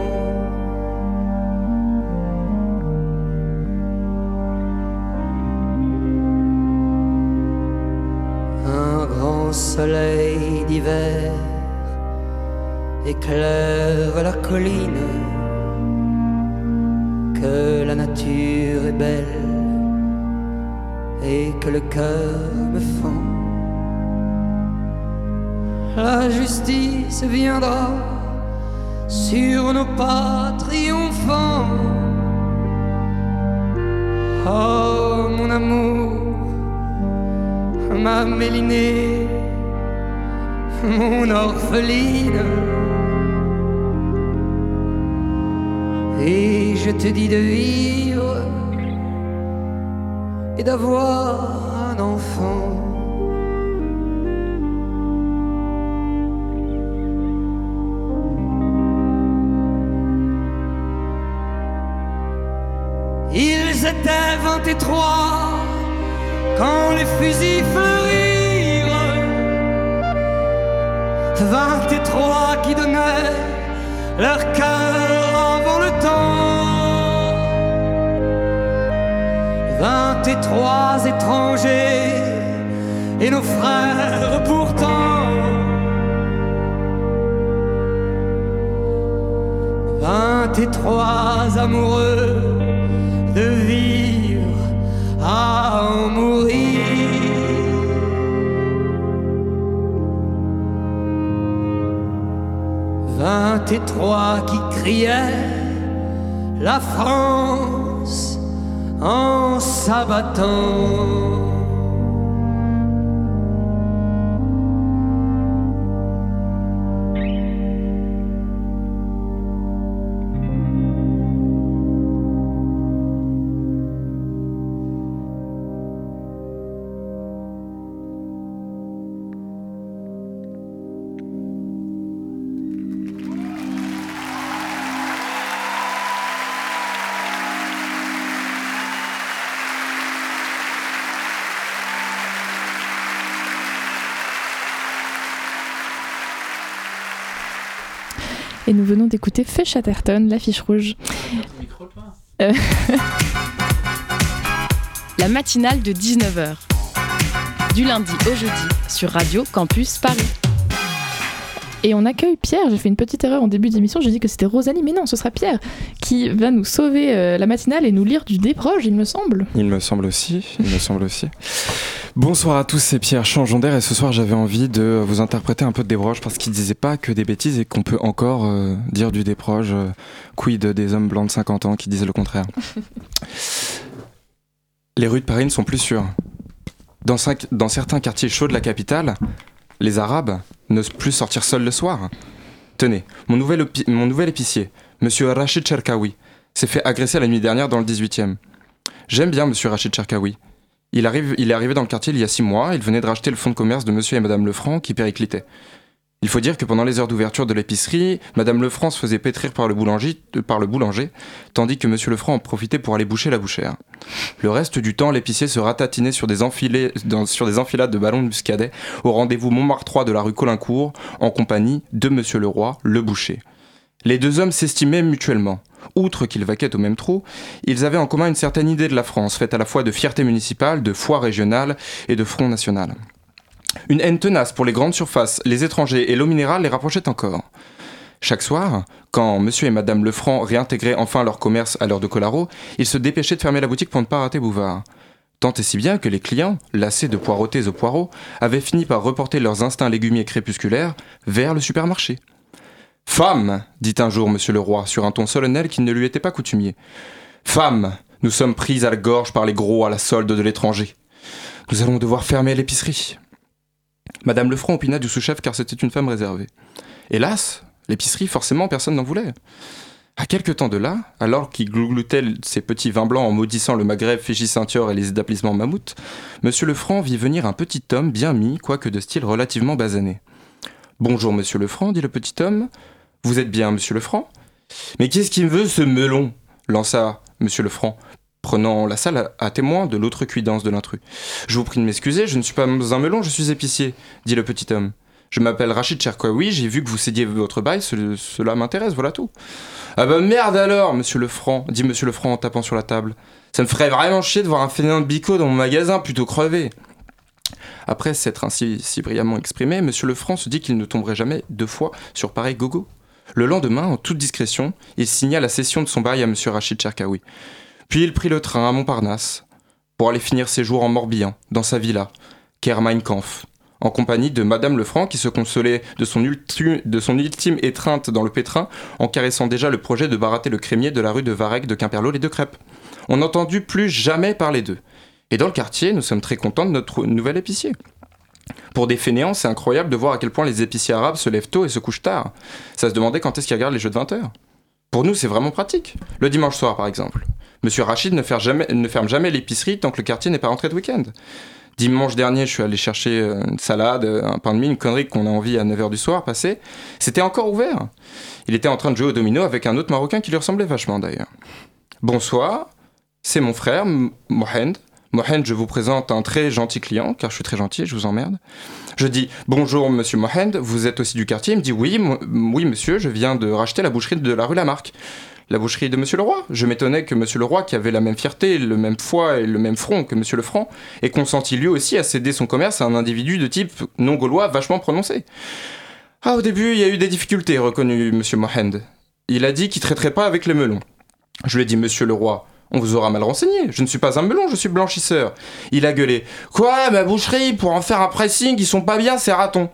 Un grand soleil d'hiver éclaire la colline, que la nature est belle et que le cœur me fend la justice viendra sur nos pas triomphants. Oh mon amour, ma mélinée, mon orpheline. Et je te dis de vivre et d'avoir un enfant. 23, quand les fusils fleurirent, 23 qui donnaient leur cœur avant le temps, 23 étrangers et nos frères pourtant. 23 amoureux de vie mourir. étroit qui criait la France en s'abattant. Nous venons d'écouter Feu Chatterton, l'affiche rouge. Euh. La matinale de 19h. Du lundi au jeudi sur Radio Campus Paris. Et on accueille Pierre. J'ai fait une petite erreur en début d'émission. J'ai dit que c'était Rosalie, mais non, ce sera Pierre qui va nous sauver euh, la matinale et nous lire du déproche, il me semble. Il me semble aussi. Il me semble aussi. Bonsoir à tous, c'est Pierre Changeon d'air et ce soir j'avais envie de vous interpréter un peu de débroche parce qu'il disait pas que des bêtises et qu'on peut encore euh, dire du déproche, euh, quid des hommes blancs de 50 ans qui disent le contraire. Les rues de Paris ne sont plus sûres. Dans, cinq- dans certains quartiers chauds de la capitale, les Arabes n'osent plus sortir seuls le soir. Tenez, mon nouvel, opi- mon nouvel épicier, monsieur Rachid Cherkaoui, s'est fait agresser la nuit dernière dans le 18e. J'aime bien monsieur Rachid Cherkaoui. Il, est arrivé dans le quartier il y a six mois, il venait de racheter le fonds de commerce de monsieur et madame Lefranc qui périclitaient. Il faut dire que pendant les heures d'ouverture de l'épicerie, madame Lefranc se faisait pétrir par le, boulanger, tandis que monsieur Lefranc en profitait pour aller boucher la bouchère. Le reste du temps, l'épicier se ratatinait sur des, enfilés, sur des enfilades de ballons de muscadet au rendez-vous Montmartre 3 de la rue Colincourt, en compagnie de monsieur Leroy, le boucher. Les deux hommes s'estimaient mutuellement. Outre qu'ils vaquaient au même trou, ils avaient en commun une certaine idée de la France, faite à la fois de fierté municipale, de foi régionale et de front national. Une haine tenace pour les grandes surfaces, les étrangers et l'eau minérale les rapprochait encore. Chaque soir, quand monsieur et madame Lefranc réintégraient enfin leur commerce à l'heure de Colaro, ils se dépêchaient de fermer la boutique pour ne pas rater Bouvard. Tant et si bien que les clients, lassés de poireauter aux poireaux, avaient fini par reporter leurs instincts légumiers crépusculaires vers le supermarché. Femme, dit un jour monsieur le roi sur un ton solennel qui ne lui était pas coutumier. Femme, nous sommes prises à la gorge par les gros à la solde de l'étranger. Nous allons devoir fermer l'épicerie. Madame Lefranc opina du sous-chef car c'était une femme réservée. Hélas, l'épicerie, forcément, personne n'en voulait. À quelque temps de là, alors qu'il glougloutait ses petits vins blancs en maudissant le Maghreb, Fiji-Saint-Yor et les établissements mammouth, Monsieur Lefranc vit venir un petit homme bien mis, quoique de style relativement basané. Bonjour, monsieur Lefranc, dit le petit homme. Vous êtes bien, monsieur Lefranc? Mais qu'est-ce qu'il me veut, ce melon? Lança monsieur Lefranc, prenant la salle à, témoin de l'autre cuidance de l'intrus. Je vous prie de m'excuser, je ne suis pas un melon, je suis épicier, dit le petit homme. Je m'appelle Rachid Cherkoui, j'ai vu que vous cédiez votre bail, ce- cela m'intéresse, voilà tout. Ah bah merde alors, monsieur Lefranc, dit monsieur Lefranc en tapant sur la table. Ça me ferait vraiment chier de voir un fainéant de bico dans mon magasin plutôt crevé. Après s'être ainsi si brillamment exprimé, monsieur Lefranc se dit qu'il ne tomberait jamais deux fois sur pareil gogo. Le lendemain, en toute discrétion, il signa la cession de son bail à monsieur Rachid Cherkaoui. Puis il prit le train à Montparnasse pour aller finir ses jours en Morbihan, dans sa villa, Ker Mein Kampf, en compagnie de Madame Lefranc qui se consolait de son, ultime étreinte dans le pétrin en caressant déjà le projet de barater le crémier de la rue de Varec de Quimperlot les deux crêpes. On n'entendit plus jamais parler d'eux. Et dans le quartier, nous sommes très contents de notre nouvel épicier. Pour des fainéants, c'est incroyable de voir à quel point les épiciers arabes se lèvent tôt et se couchent tard. Ça se demandait quand est-ce qu'ils regardent les jeux de 20 heures. Pour nous, c'est vraiment pratique. Le dimanche soir, par exemple. Monsieur Rachid ne ferme jamais, ne ferme jamais l'épicerie tant que le quartier n'est pas rentré de week-end. Dimanche dernier, je suis allé chercher une salade, un pain de mie, une connerie qu'on a envie à 9h du soir passer. C'était encore ouvert. Il était en train de jouer au domino avec un autre Marocain qui lui ressemblait vachement d'ailleurs. Bonsoir, c'est mon frère, Mohend. Mohend, je vous présente un très gentil client, car je suis très gentil, je vous emmerde. Je dis bonjour monsieur Mohend, vous êtes aussi du quartier Il me dit oui, oui monsieur, je viens de racheter la boucherie de la rue Lamarck. La boucherie de monsieur Leroy. Je m'étonnais que monsieur Leroy, qui avait la même fierté, le même foie et le même front que monsieur Lefranc, ait consenti lui aussi à céder son commerce à un individu de type non gaulois vachement prononcé. Ah, au début, il y a eu des difficultés, reconnut monsieur Mohend. Il a dit qu'il traiterait pas avec les melons. Je lui ai dit, monsieur Leroy, on vous aura mal renseigné. Je ne suis pas un melon, je suis blanchisseur. Il a gueulé. Quoi, ma boucherie, pour en faire un pressing, ils sont pas bien, ces ratons.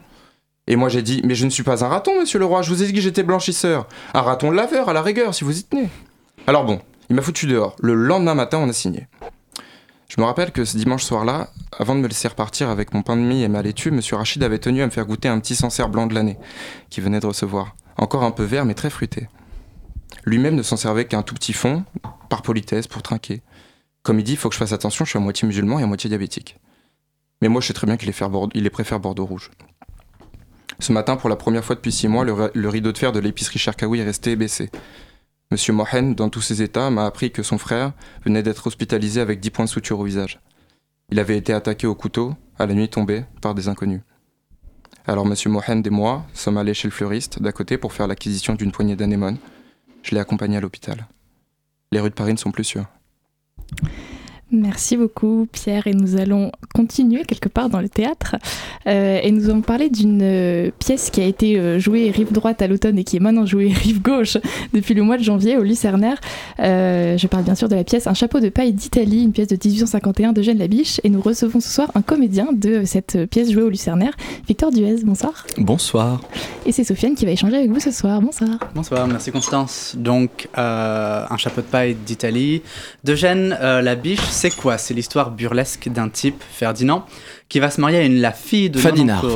Et moi j'ai dit Mais je ne suis pas un raton, monsieur le roi, je vous ai dit que j'étais blanchisseur. Un raton laveur, à la rigueur, si vous y tenez. Alors bon, il m'a foutu dehors. Le lendemain matin, on a signé. Je me rappelle que ce dimanche soir-là, avant de me laisser repartir avec mon pain de mie et ma laitue, monsieur Rachid avait tenu à me faire goûter un petit Sancerre blanc de l'année, qu'il venait de recevoir. Encore un peu vert, mais très fruité. Lui-même ne s'en servait qu'un tout petit fond, par politesse, pour trinquer. Comme il dit, il faut que je fasse attention, je suis à moitié musulman et à moitié diabétique. Mais moi, je sais très bien qu'il les, préfère Bordeaux rouge. Ce matin, pour la première fois depuis six mois, le, ri- le rideau de fer de l'épicerie Cherkaoui est resté baissé. Monsieur Mohen, dans tous ses états, m'a appris que son frère venait d'être hospitalisé avec 10 points de suture au visage. Il avait été attaqué au couteau, à la nuit tombée, par des inconnus. Alors Monsieur Mohen et moi sommes allés chez le fleuriste d'à côté pour faire l'acquisition d'une poignée d'anémones. Je l'ai accompagné à l'hôpital. Les rues de Paris ne sont plus sûres. Merci beaucoup Pierre et nous allons continuer quelque part dans le théâtre Euh, et nous allons parler d'une euh, pièce qui a été euh, jouée rive droite à l'automne et qui est maintenant jouée rive gauche depuis le mois de janvier au Lucernaire. Euh, je parle bien sûr de la pièce Un chapeau de paille d'Italie, une pièce de 1851 d'Eugène Labiche et nous recevons ce soir un comédien de cette pièce jouée au Lucernaire, Victor Duez, bonsoir. Bonsoir. Et c'est Sofiane qui va échanger avec vous ce soir, bonsoir. Bonsoir, merci Constance. Donc, euh, un chapeau de paille d'Italie. D'Eugène euh, Labiche, c'est quoi? C'est l'histoire burlesque d'un type, Ferdinand, qui va se marier à une, la fille de Nonancourt.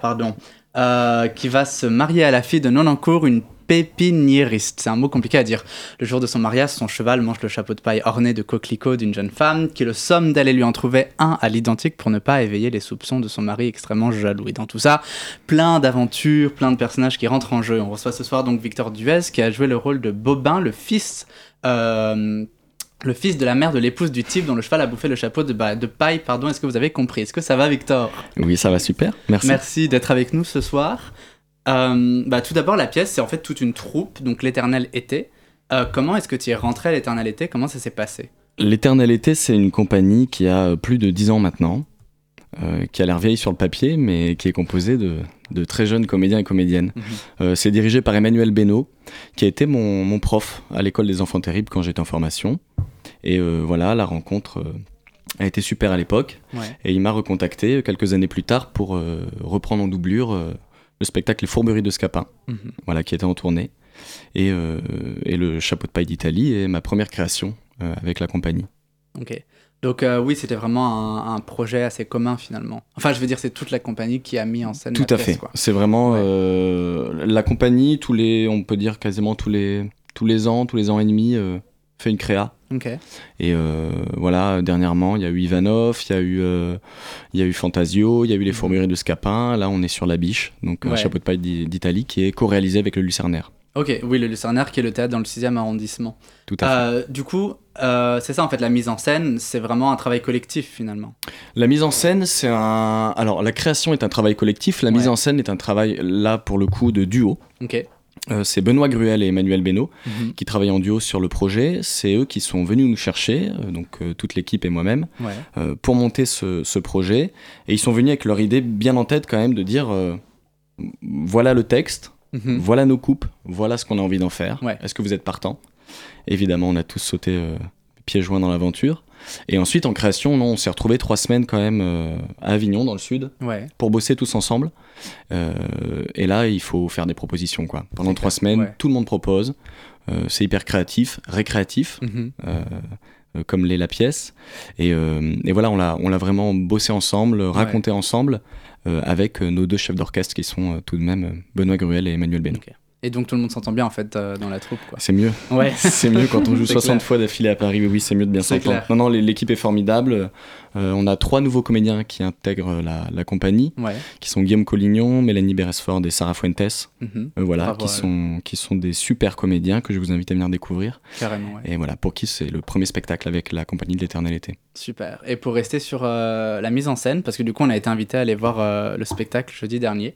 Pardon. Euh, qui va se marier à la fille de Nonancourt, une pépiniériste. C'est un mot compliqué à dire. Le jour de son mariage, son cheval mange le chapeau de paille orné de coquelicots d'une jeune femme qui le somme d'aller lui en trouver un à l'identique pour ne pas éveiller les soupçons de son mari extrêmement jaloux. Et dans tout ça, plein d'aventures, plein de personnages qui rentrent en jeu. On reçoit ce soir donc Victor Duez qui a joué le rôle de Bobin, le fils. euh, le fils de la mère de l'épouse du type dont le cheval a bouffé le chapeau de, paille, pardon, est-ce que vous avez compris? Est-ce que ça va Victor? Oui, ça va super. Merci. Merci d'être avec nous ce soir. Euh, bah, tout d'abord, la pièce, c'est en fait toute une troupe, donc l'éternel été. Euh, comment est-ce que tu es rentré à l'éternel été? Comment ça s'est passé? L'éternel été, c'est une compagnie qui a plus de 10 ans maintenant, euh, qui a l'air vieille sur le papier, mais qui est composée de, de très jeunes comédiens et comédiennes. Mhm. Euh, c'est dirigé par Emmanuel Beno, qui a été mon, mon prof à l'école des enfants terribles quand j'étais en formation. Et euh, voilà, la rencontre euh, a été super à l'époque. Ouais. Et il m'a recontacté euh, quelques années plus tard pour euh, reprendre en doublure euh, le spectacle Les Fourberies de Scapin, Mhm. voilà, qui était en tournée. Et, euh, et le chapeau de paille d'Italie est ma première création avec la compagnie. Ok. Donc oui, c'était vraiment un, un projet assez commun finalement. Enfin, je veux dire, c'est toute la compagnie qui a mis en scène Tout la à pièce, fait. C'est vraiment Ouais. la compagnie, tous les, on peut dire quasiment tous les, tous les ans, tous les ans et demi, fait une créa. Et euh, voilà, dernièrement, il y a eu Ivanov, il y a eu, euh, y a eu Fantasio, il y a eu les Fourberies de Scapin. Là, on est sur La Biche, donc un chapeau de paille d'I- d'Italie qui est co-réalisé avec le Lucernaire. Ok, oui, le Lucernaire qui est le théâtre dans le 6e arrondissement. Tout à fait. Euh, du coup, euh, c'est ça en fait, la mise en scène, c'est vraiment un travail collectif finalement. La mise en scène, c'est un. Alors, la création est un travail collectif. La mise en scène est un travail, là, pour le coup, de duo. Ok. Euh, c'est Benoît Gruel et Emmanuel Beno Mhm. qui travaillent en duo sur le projet. C'est eux qui sont venus nous chercher, euh, donc euh, toute l'équipe et moi-même, Ouais. pour monter ce, ce projet. Et ils sont venus avec leur idée bien en tête, quand même, de dire voilà le texte, Mhm. voilà nos coupes, voilà ce qu'on a envie d'en faire. Ouais. Est-ce que vous êtes partant? Évidemment, on a tous sauté pieds joints dans l'aventure. Et ensuite, en création, non, on s'est retrouvés trois semaines quand même euh, à Avignon, dans le sud, Ouais. pour bosser tous ensemble. Euh, et là, il faut faire des propositions. Quoi. Pendant trois clair, semaines, ouais. tout le monde propose. Euh, c'est hyper créatif, récréatif, Mhm. comme l'est la pièce. Et, et voilà, on l'a, vraiment bossé ensemble, raconté ensemble, avec nos deux chefs d'orchestre qui sont tout de même Benoît Gruel et Emmanuel Beno. Ok. Et donc tout le monde s'entend bien en fait euh, dans la troupe. C'est mieux. Ouais. C'est mieux quand on joue C'est 60 clair. fois d'affilée à Paris. Oui, oui, c'est mieux de bien s'entendre. Non, non, l'équipe est formidable. Euh, on a trois nouveaux comédiens qui intègrent la, la compagnie, Ouais. qui sont Guillaume Collignon, Mélanie Beresford et Sarah Fuentes. Mhm. Euh, voilà, Bravo qui sont, qui sont des super comédiens que je vous invite à venir découvrir. Carrément. Ouais. Et voilà, pour qui c'est le premier spectacle avec la compagnie de l'éternel été. Super. Et pour rester sur la mise en scène, parce que du coup on a été invité à aller voir le spectacle jeudi dernier.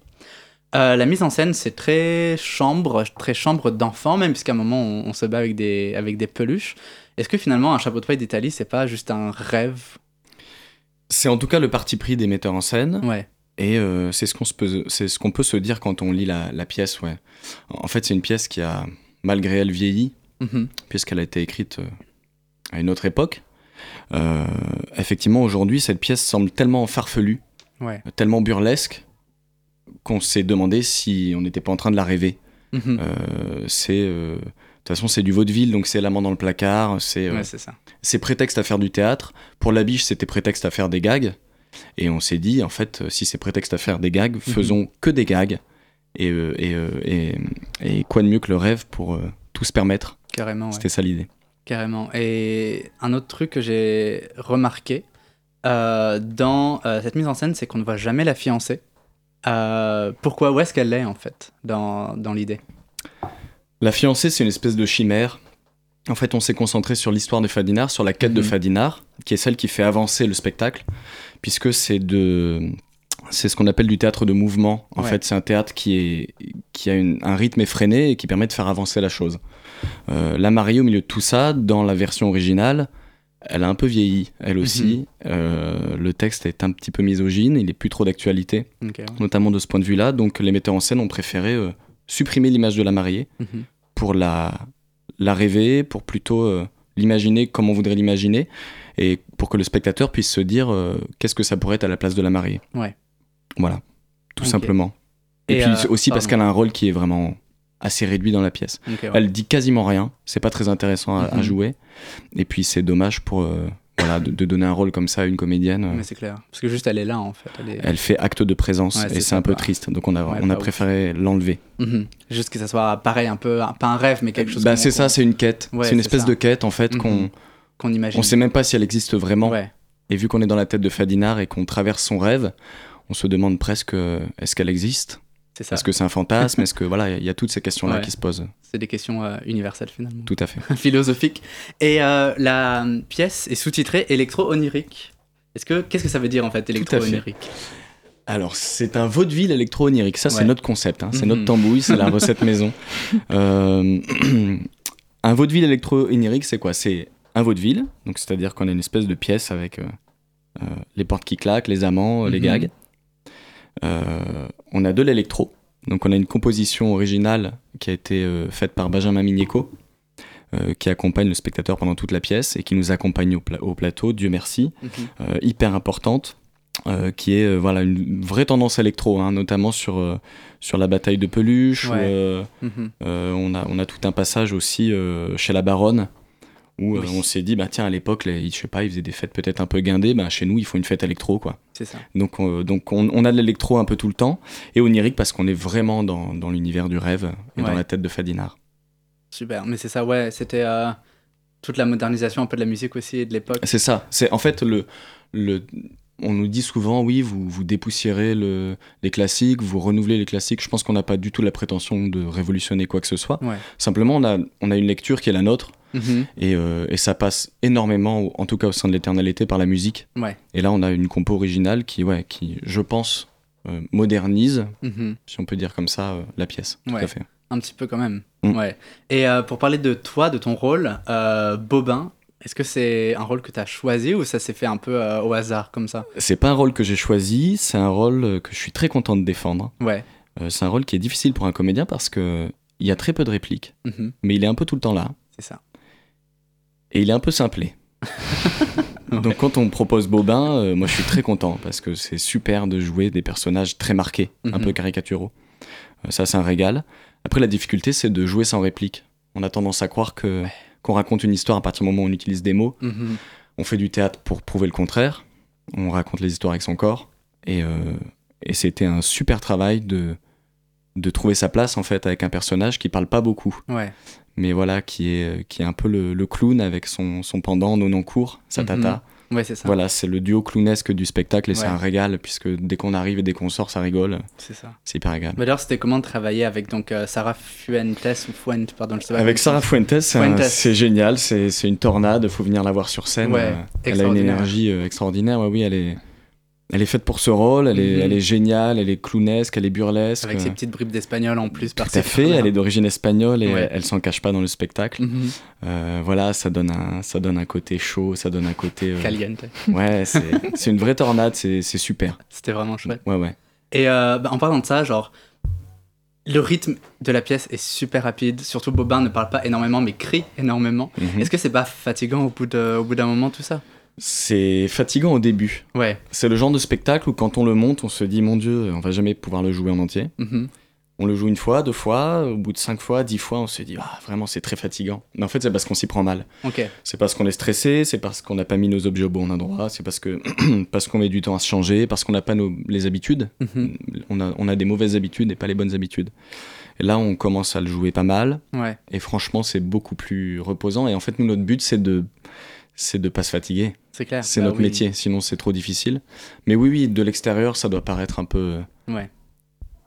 Euh, la mise en scène, c'est très chambre, très chambre d'enfant, même puisqu'à un moment on, on se bat avec des, avec des peluches. Est-ce que finalement un chapeau de paille d'Italie, c'est pas juste un rêve? C'est en tout cas le parti pris des metteurs en scène. Ouais. Et euh, c'est ce qu'on peut, ce peut se dire quand on lit la, la pièce. Ouais. En fait, c'est une pièce qui a, malgré elle, vieilli, Mhm. puisqu'elle a été écrite euh, à une autre époque. Euh, effectivement, aujourd'hui, cette pièce semble tellement farfelue, Ouais. tellement burlesque, qu'on s'est demandé si on n'était pas en train de la rêver. Mhm. Euh, c'est euh, de toute façon c'est du vaudeville donc c'est l'amant dans le placard c'est euh, Ouais, c'est prétexte à faire du théâtre pour la biche c'était prétexte à faire des gags et on s'est dit en fait si c'est prétexte à faire des gags Mhm. faisons que des gags et, et, et, et quoi de mieux que le rêve pour tout se permettre Carrément, ouais. c'était ça l'idée Carrément. Et un autre truc que j'ai remarqué euh, dans euh, cette mise en scène, c'est qu'on ne voit jamais la fiancée. Euh, pourquoi Où est-ce qu'elle est, en fait, dans, dans l'idée? La fiancée, c'est une espèce de chimère. En fait, on s'est concentré sur l'histoire de Fadinard, sur la quête de Mhm. Fadinard, qui est celle qui fait avancer le spectacle, puisque c'est de, c'est ce qu'on appelle du théâtre de mouvement. En Ouais. fait, c'est un théâtre qui est, qui a une- un rythme effréné et qui permet de faire avancer la chose. Euh, la mariée, au milieu de tout ça, dans la version originale, elle a un peu vieilli, elle aussi. Euh, le texte est un petit peu misogyne, il est plus trop d'actualité ouais. notamment de ce point de vue-là. Donc les metteurs en scène ont préféré euh, supprimer l'image de la mariée Mhm. pour la, la rêver, pour plutôt euh, l'imaginer comme on voudrait l'imaginer, et pour que le spectateur puisse se dire qu'est-ce que ça pourrait être à la place de la mariée. Ouais. Voilà, tout simplement. Et, Et, puis aussi parce qu'elle a un rôle qui est vraiment assez réduit dans la pièce. Ouais. Elle dit quasiment rien, c'est pas très intéressant à, à Mhm. jouer, et puis c'est dommage pour euh, voilà, de, de donner un rôle comme ça à une comédienne. euh, Mais c'est clair. Parce que juste, elle est là, en fait. Elle est... elle fait acte de présence Ouais, et c'est un peu triste, donc on a, Ouais, on a préféré l'enlever. Mhm. Juste que ça soit pareil, un peu, pas un rêve, mais quelque chose Bah, qu'on- c'est ça, qu'on- c'est une quête. C'est une espèce ça. de quête en fait Mhm. qu'on qu'on imagine. on sait même pas si elle existe vraiment. Et vu qu'on est dans la tête de Fadinard et qu'on traverse son rêve, on se demande presque euh, est-ce qu'elle existe? Est-ce que c'est un fantasme? Est-ce que voilà, il y a toutes ces questions-là Ouais. qui se posent. C'est des questions euh, universelles, finalement. Tout à fait. philosophique. Et euh, la euh, pièce est sous-titrée électro-onirique. Est-ce que qu'est-ce que ça veut dire en fait électro-onirique? Alors, c'est un vaudeville électro-onirique. Ça, c'est notre concept. hein. C'est notre tambouille, c'est la recette maison. Euh, un vaudeville électro-onirique, c'est quoi? C'est un vaudeville, donc c'est-à-dire qu'on a une espèce de pièce avec euh, les portes qui claquent, les amants, les Mhm. gags. Euh, on a de l'électro. Donc, on a une composition originale qui a été euh, faite par Benjamin Migneco, euh, qui accompagne le spectateur pendant toute la pièce et qui nous accompagne au, pla- au plateau, Dieu merci Mhm. hyper importante, euh, qui est euh, voilà une vraie tendance électro, hein, notamment sur euh, sur la bataille de peluche. Ouais. Mhm. on a on a tout un passage aussi chez la baronne où euh, on s'est dit bah tiens à l'époque les, je sais pas ils faisaient des fêtes peut-être un peu guindées, bah chez nous ils font une fête électro quoi. C'est ça. Donc euh, donc on, on a de l'électro un peu tout le temps et onirique parce qu'on est vraiment dans, dans l'univers du rêve et dans la tête de Fadinard. Super. Mais c'est ça, ouais. C'était euh, toute la modernisation un peu de la musique aussi et de l'époque. C'est ça. C'est en fait le le on nous dit souvent oui vous vous dépoussiérez le, les classiques, vous renouvelez les classiques. Je pense qu'on n'a pas du tout la prétention de révolutionner quoi que ce soit. Ouais. Simplement on a on a une lecture qui est la nôtre Mhm. et, euh, et ça passe énormément en tout cas au sein de l'éternalité par la musique. Ouais. Et là on a une compo originale qui ouais qui je pense euh, modernise Mhm. si on peut dire comme ça euh, la pièce. Tout Ouais. à fait. Un petit peu quand même. Mm. Ouais. Et pour parler de toi, de ton rôle, Bobin. Est-ce que c'est un rôle que tu as choisi ou ça s'est fait un peu euh, au hasard comme ça? C'est pas un rôle que j'ai choisi, c'est un rôle que je suis très content de défendre. Ouais. Euh, c'est un rôle qui est difficile pour un comédien parce que il y a très peu de répliques, Mhm. mais il est un peu tout le temps là C'est ça. Et il est un peu simplé. Donc quand on me propose Bobin, euh, moi je suis très content parce que c'est super de jouer des personnages très marqués, un Mhm. peu caricaturaux. Euh, ça c'est un régal. Après la difficulté c'est de jouer sans réplique. On a tendance à croire que qu'on raconte une histoire à partir du moment où on utilise des mots. Mhm. On fait du théâtre pour prouver le contraire. On raconte les histoires avec son corps. Et, euh, et c'était un super travail de, de trouver sa place en fait avec un personnage qui parle pas beaucoup, Ouais. Mais voilà, qui est, qui est un peu le, le clown avec son, son pendant Nonancourt, sa Mhm. tata. Ouais, c'est ça. Voilà, c'est le duo clownesque du spectacle et c'est un régal puisque dès qu'on arrive et dès qu'on sort, ça rigole. C'est ça. C'est hyper agréable. D'ailleurs, c'était comment de travailler avec donc euh, Sarah Fuentes ou Fuente, pardon, je sais pas. Avec Sarah Fuentes, c'est génial, c'est une tornade, faut venir la voir sur scène. Ouais, elle a une énergie euh, extraordinaire, ouais, oui, elle est, elle est faite pour ce rôle, elle, est, Mhm. elle est géniale, elle est clownesque, elle est burlesque. Avec ses petites bribes d'espagnol en plus. Tout à fait, elle est d'origine espagnole et Ouais. elle, elle s'en cache pas dans le spectacle. Mhm. Euh, voilà, ça donne, un, ça donne un côté chaud, ça donne un côté. euh, Caliente. Ouais, c'est une vraie tornade, c'est super. C'était vraiment chouette. Ouais, ouais. Et euh, bah, en parlant de ça, genre, le rythme de la pièce est super rapide. Surtout Bobin ne parle pas énormément, mais crie énormément. Mhm. Est-ce que c'est pas fatigant au bout d'un moment tout ça? C'est fatigant au début. Ouais. C'est le genre de spectacle où quand on le monte, on se dit mon Dieu, on va jamais pouvoir le jouer en entier. Mhm. On le joue une fois, deux fois, au bout de cinq fois, dix fois, on se dit ah, vraiment c'est très fatigant. Mais en fait, c'est parce qu'on s'y prend mal. C'est parce qu'on est stressé, c'est parce qu'on n'a pas mis nos objets au bon endroit, c'est parce que parce qu'on met du temps à se changer, parce qu'on n'a pas nos, les habitudes. Mhm. On a, on a des mauvaises habitudes et pas les bonnes habitudes. Et là, on commence à le jouer pas mal. Ouais. Et franchement, c'est beaucoup plus reposant. Et en fait, nous, notre but, c'est de c'est de pas se fatiguer. C'est clair. C'est Bah notre oui. métier, sinon c'est trop difficile. Mais oui, oui, de l'extérieur, ça doit paraître un peu, Ouais.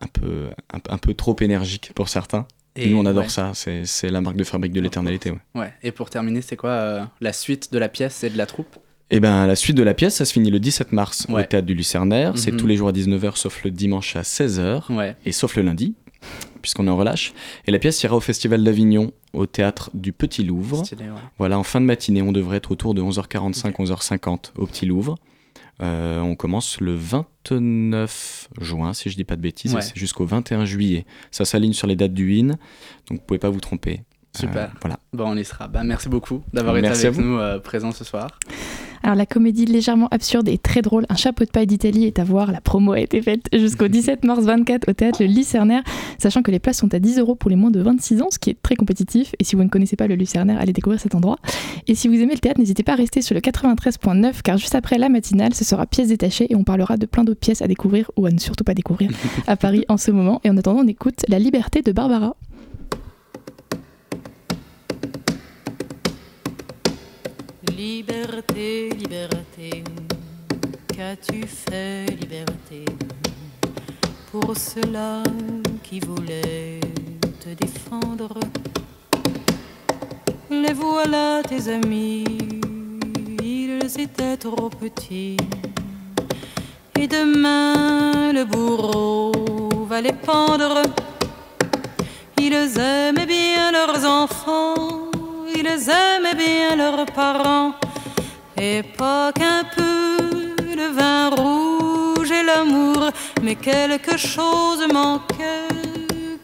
un peu, un, un peu trop énergique pour certains. Et nous, on adore ouais. ça. C'est la marque de fabrique de l'éternalité. Ouais. Ouais. Et pour terminer, c'est quoi euh, la suite de la pièce et de la troupe? Et ben, la suite de la pièce, ça se finit le 17 mars au théâtre du Lucernaire. C'est Mhm. tous les jours à 19h, sauf le dimanche à 16h, Ouais. et sauf le lundi, puisqu'on est en relâche. Et la pièce ira au Festival d'Avignon, au théâtre du Petit Louvre. Stylé, ouais. Voilà, en fin de matinée, on devrait être autour de 11h45, 11h50 au Petit Louvre. Euh, on commence le 29 juin, si je dis pas de bêtises, Ouais. et c'est jusqu'au 21 juillet. Ça s'aligne sur les dates du IN, donc vous pouvez pas vous tromper. Super. Euh, voilà. Bon, on y sera. Bah, merci beaucoup d'avoir été avec nous euh, présents ce soir. Alors la comédie légèrement absurde et très drôle, Un chapeau de paille d'Italie est à voir. La promo a été faite jusqu'au 17 mars 24 au théâtre Le Lucernaire, sachant que les places sont à 10 euros pour les moins de 26 ans, ce qui est très compétitif. Et si vous ne connaissez pas le Lucernaire, allez découvrir cet endroit. Et si vous aimez le théâtre, n'hésitez pas à rester sur le 93.9 car juste après la matinale, ce sera pièces détachées et on parlera de plein d'autres pièces à découvrir ou à ne surtout pas découvrir à Paris en ce moment. Et en attendant, on écoute La liberté de Barbara. Liberté, liberté, qu'as-tu fait, liberté, pour ceux-là qui voulaient te défendre Les voilà tes amis, ils étaient trop petits, et demain le bourreau va les pendre. Ils aimaient bien leurs enfants, ils aimaient bien leurs parents, et pas qu'un peu le vin rouge et l'amour, mais quelque chose manquait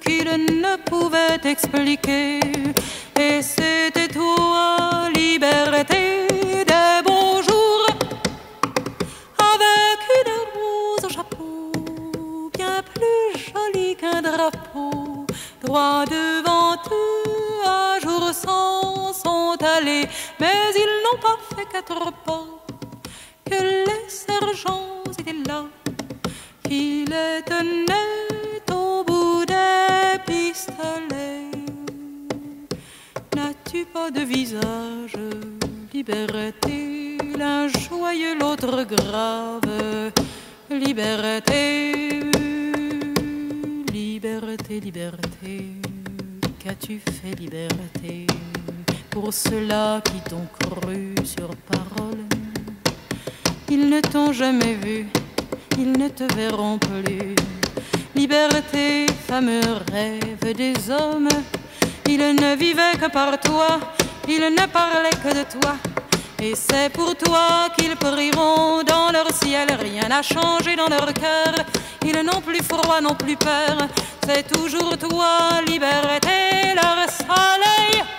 qu'ils ne pouvaient expliquer. Et c'était toi, liberté des beaux jours, avec une rose au chapeau, bien plus jolie qu'un drapeau. Droit devant mais ils n'ont pas fait quatre pas. Que les sergents étaient là, qui les tenaient au bout des pistolets. N'as-tu pas de visage, liberté, l'un joyeux, l'autre grave, liberté, liberté, liberté, qu'as-tu fait, liberté, pour ceux-là qui t'ont cru sur parole Ils ne t'ont jamais vu, ils ne te verront plus. Liberté, fameux rêve des hommes, ils ne vivaient que par toi, ils ne parlaient que de toi. Et c'est pour toi qu'ils prieront dans leur ciel, rien n'a changé dans leur cœur. Ils n'ont plus froid, n'ont plus peur, c'est toujours toi, liberté, leur soleil.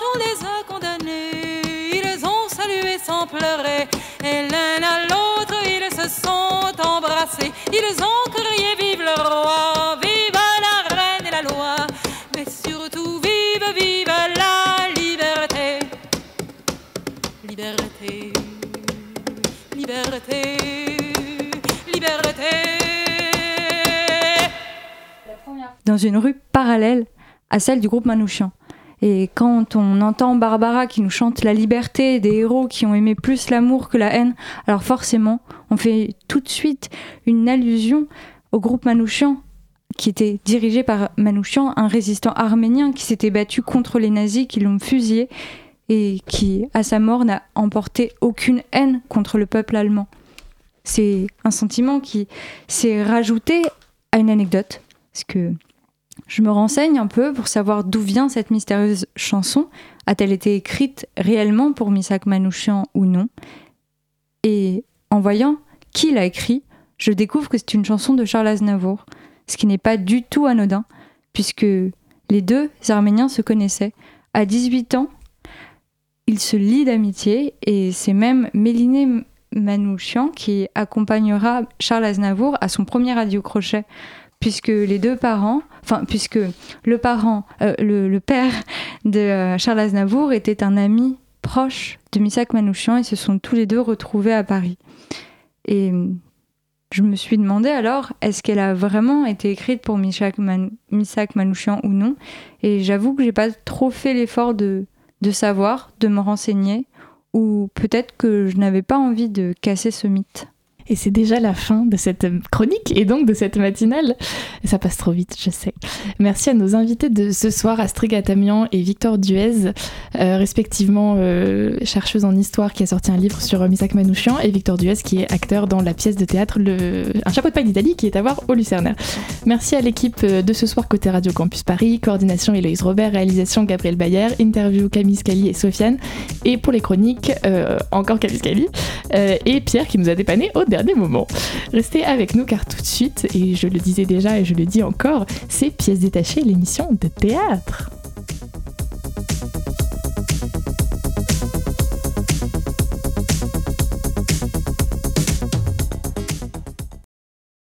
On les a condamnés, ils ont salué sans pleurer, et l'un à l'autre ils se sont embrassés. Ils ont crié vive le roi, vive la reine et la loi, mais surtout vive, vive la liberté. Liberté, liberté, liberté. dans une rue parallèle à celle du groupe Manouchian. Et quand on entend Barbara qui nous chante la liberté des héros qui ont aimé plus l'amour que la haine, alors forcément, on fait tout de suite une allusion au groupe Manouchian, qui était dirigé par Manouchian, un résistant arménien qui s'était battu contre les nazis qui l'ont fusillé et qui, à sa mort, n'a emporté aucune haine contre le peuple allemand. C'est un sentiment qui s'est rajouté à une anecdote, parce que je me renseigne un peu pour savoir d'où vient cette mystérieuse chanson. A-t-elle été écrite réellement pour Misak Manouchian ou non? Et en voyant qui l'a écrit, je découvre que c'est une chanson de Charles Aznavour, ce qui n'est pas du tout anodin, puisque les deux Arméniens se connaissaient. À 18 ans, ils se lient d'amitié et c'est même Méliné Manouchian qui accompagnera Charles Aznavour à son premier radio-crochet puisque les deux parents, enfin puisque le parent, euh, le, père de euh, Charles Aznavour était un ami proche de Misak Manouchian et se sont tous les deux retrouvés à Paris. Et je me suis demandé alors, est-ce qu'elle a vraiment été écrite pour Misak, Manouchian ou non? Et j'avoue que j'ai pas trop fait l'effort de, de savoir, de me renseigner, ou peut-être que je n'avais pas envie de casser ce mythe. Et c'est déjà la fin de cette chronique et donc de cette matinale. Ça passe trop vite, je sais. Merci à nos invités de ce soir, Astrid Gatamian et Victor Duez, euh, respectivement euh, chercheuse en histoire qui a sorti un livre sur euh, Misak Manouchian et Victor Duez qui est acteur dans la pièce de théâtre le... Un chapeau de paille d'Italie qui est à voir au Lucernaire. Merci à l'équipe de ce soir côté Radio Campus Paris, coordination Héloïse Robert, réalisation Gabriel Bayer, interview Camille Scali et Sofiane, et pour les chroniques, encore Camille Scali, et Pierre qui nous a dépanné au dernier moment. Restez avec nous car tout de suite, et je le disais déjà et je le dis encore, c'est Pièces détachées, l'émission de théâtre.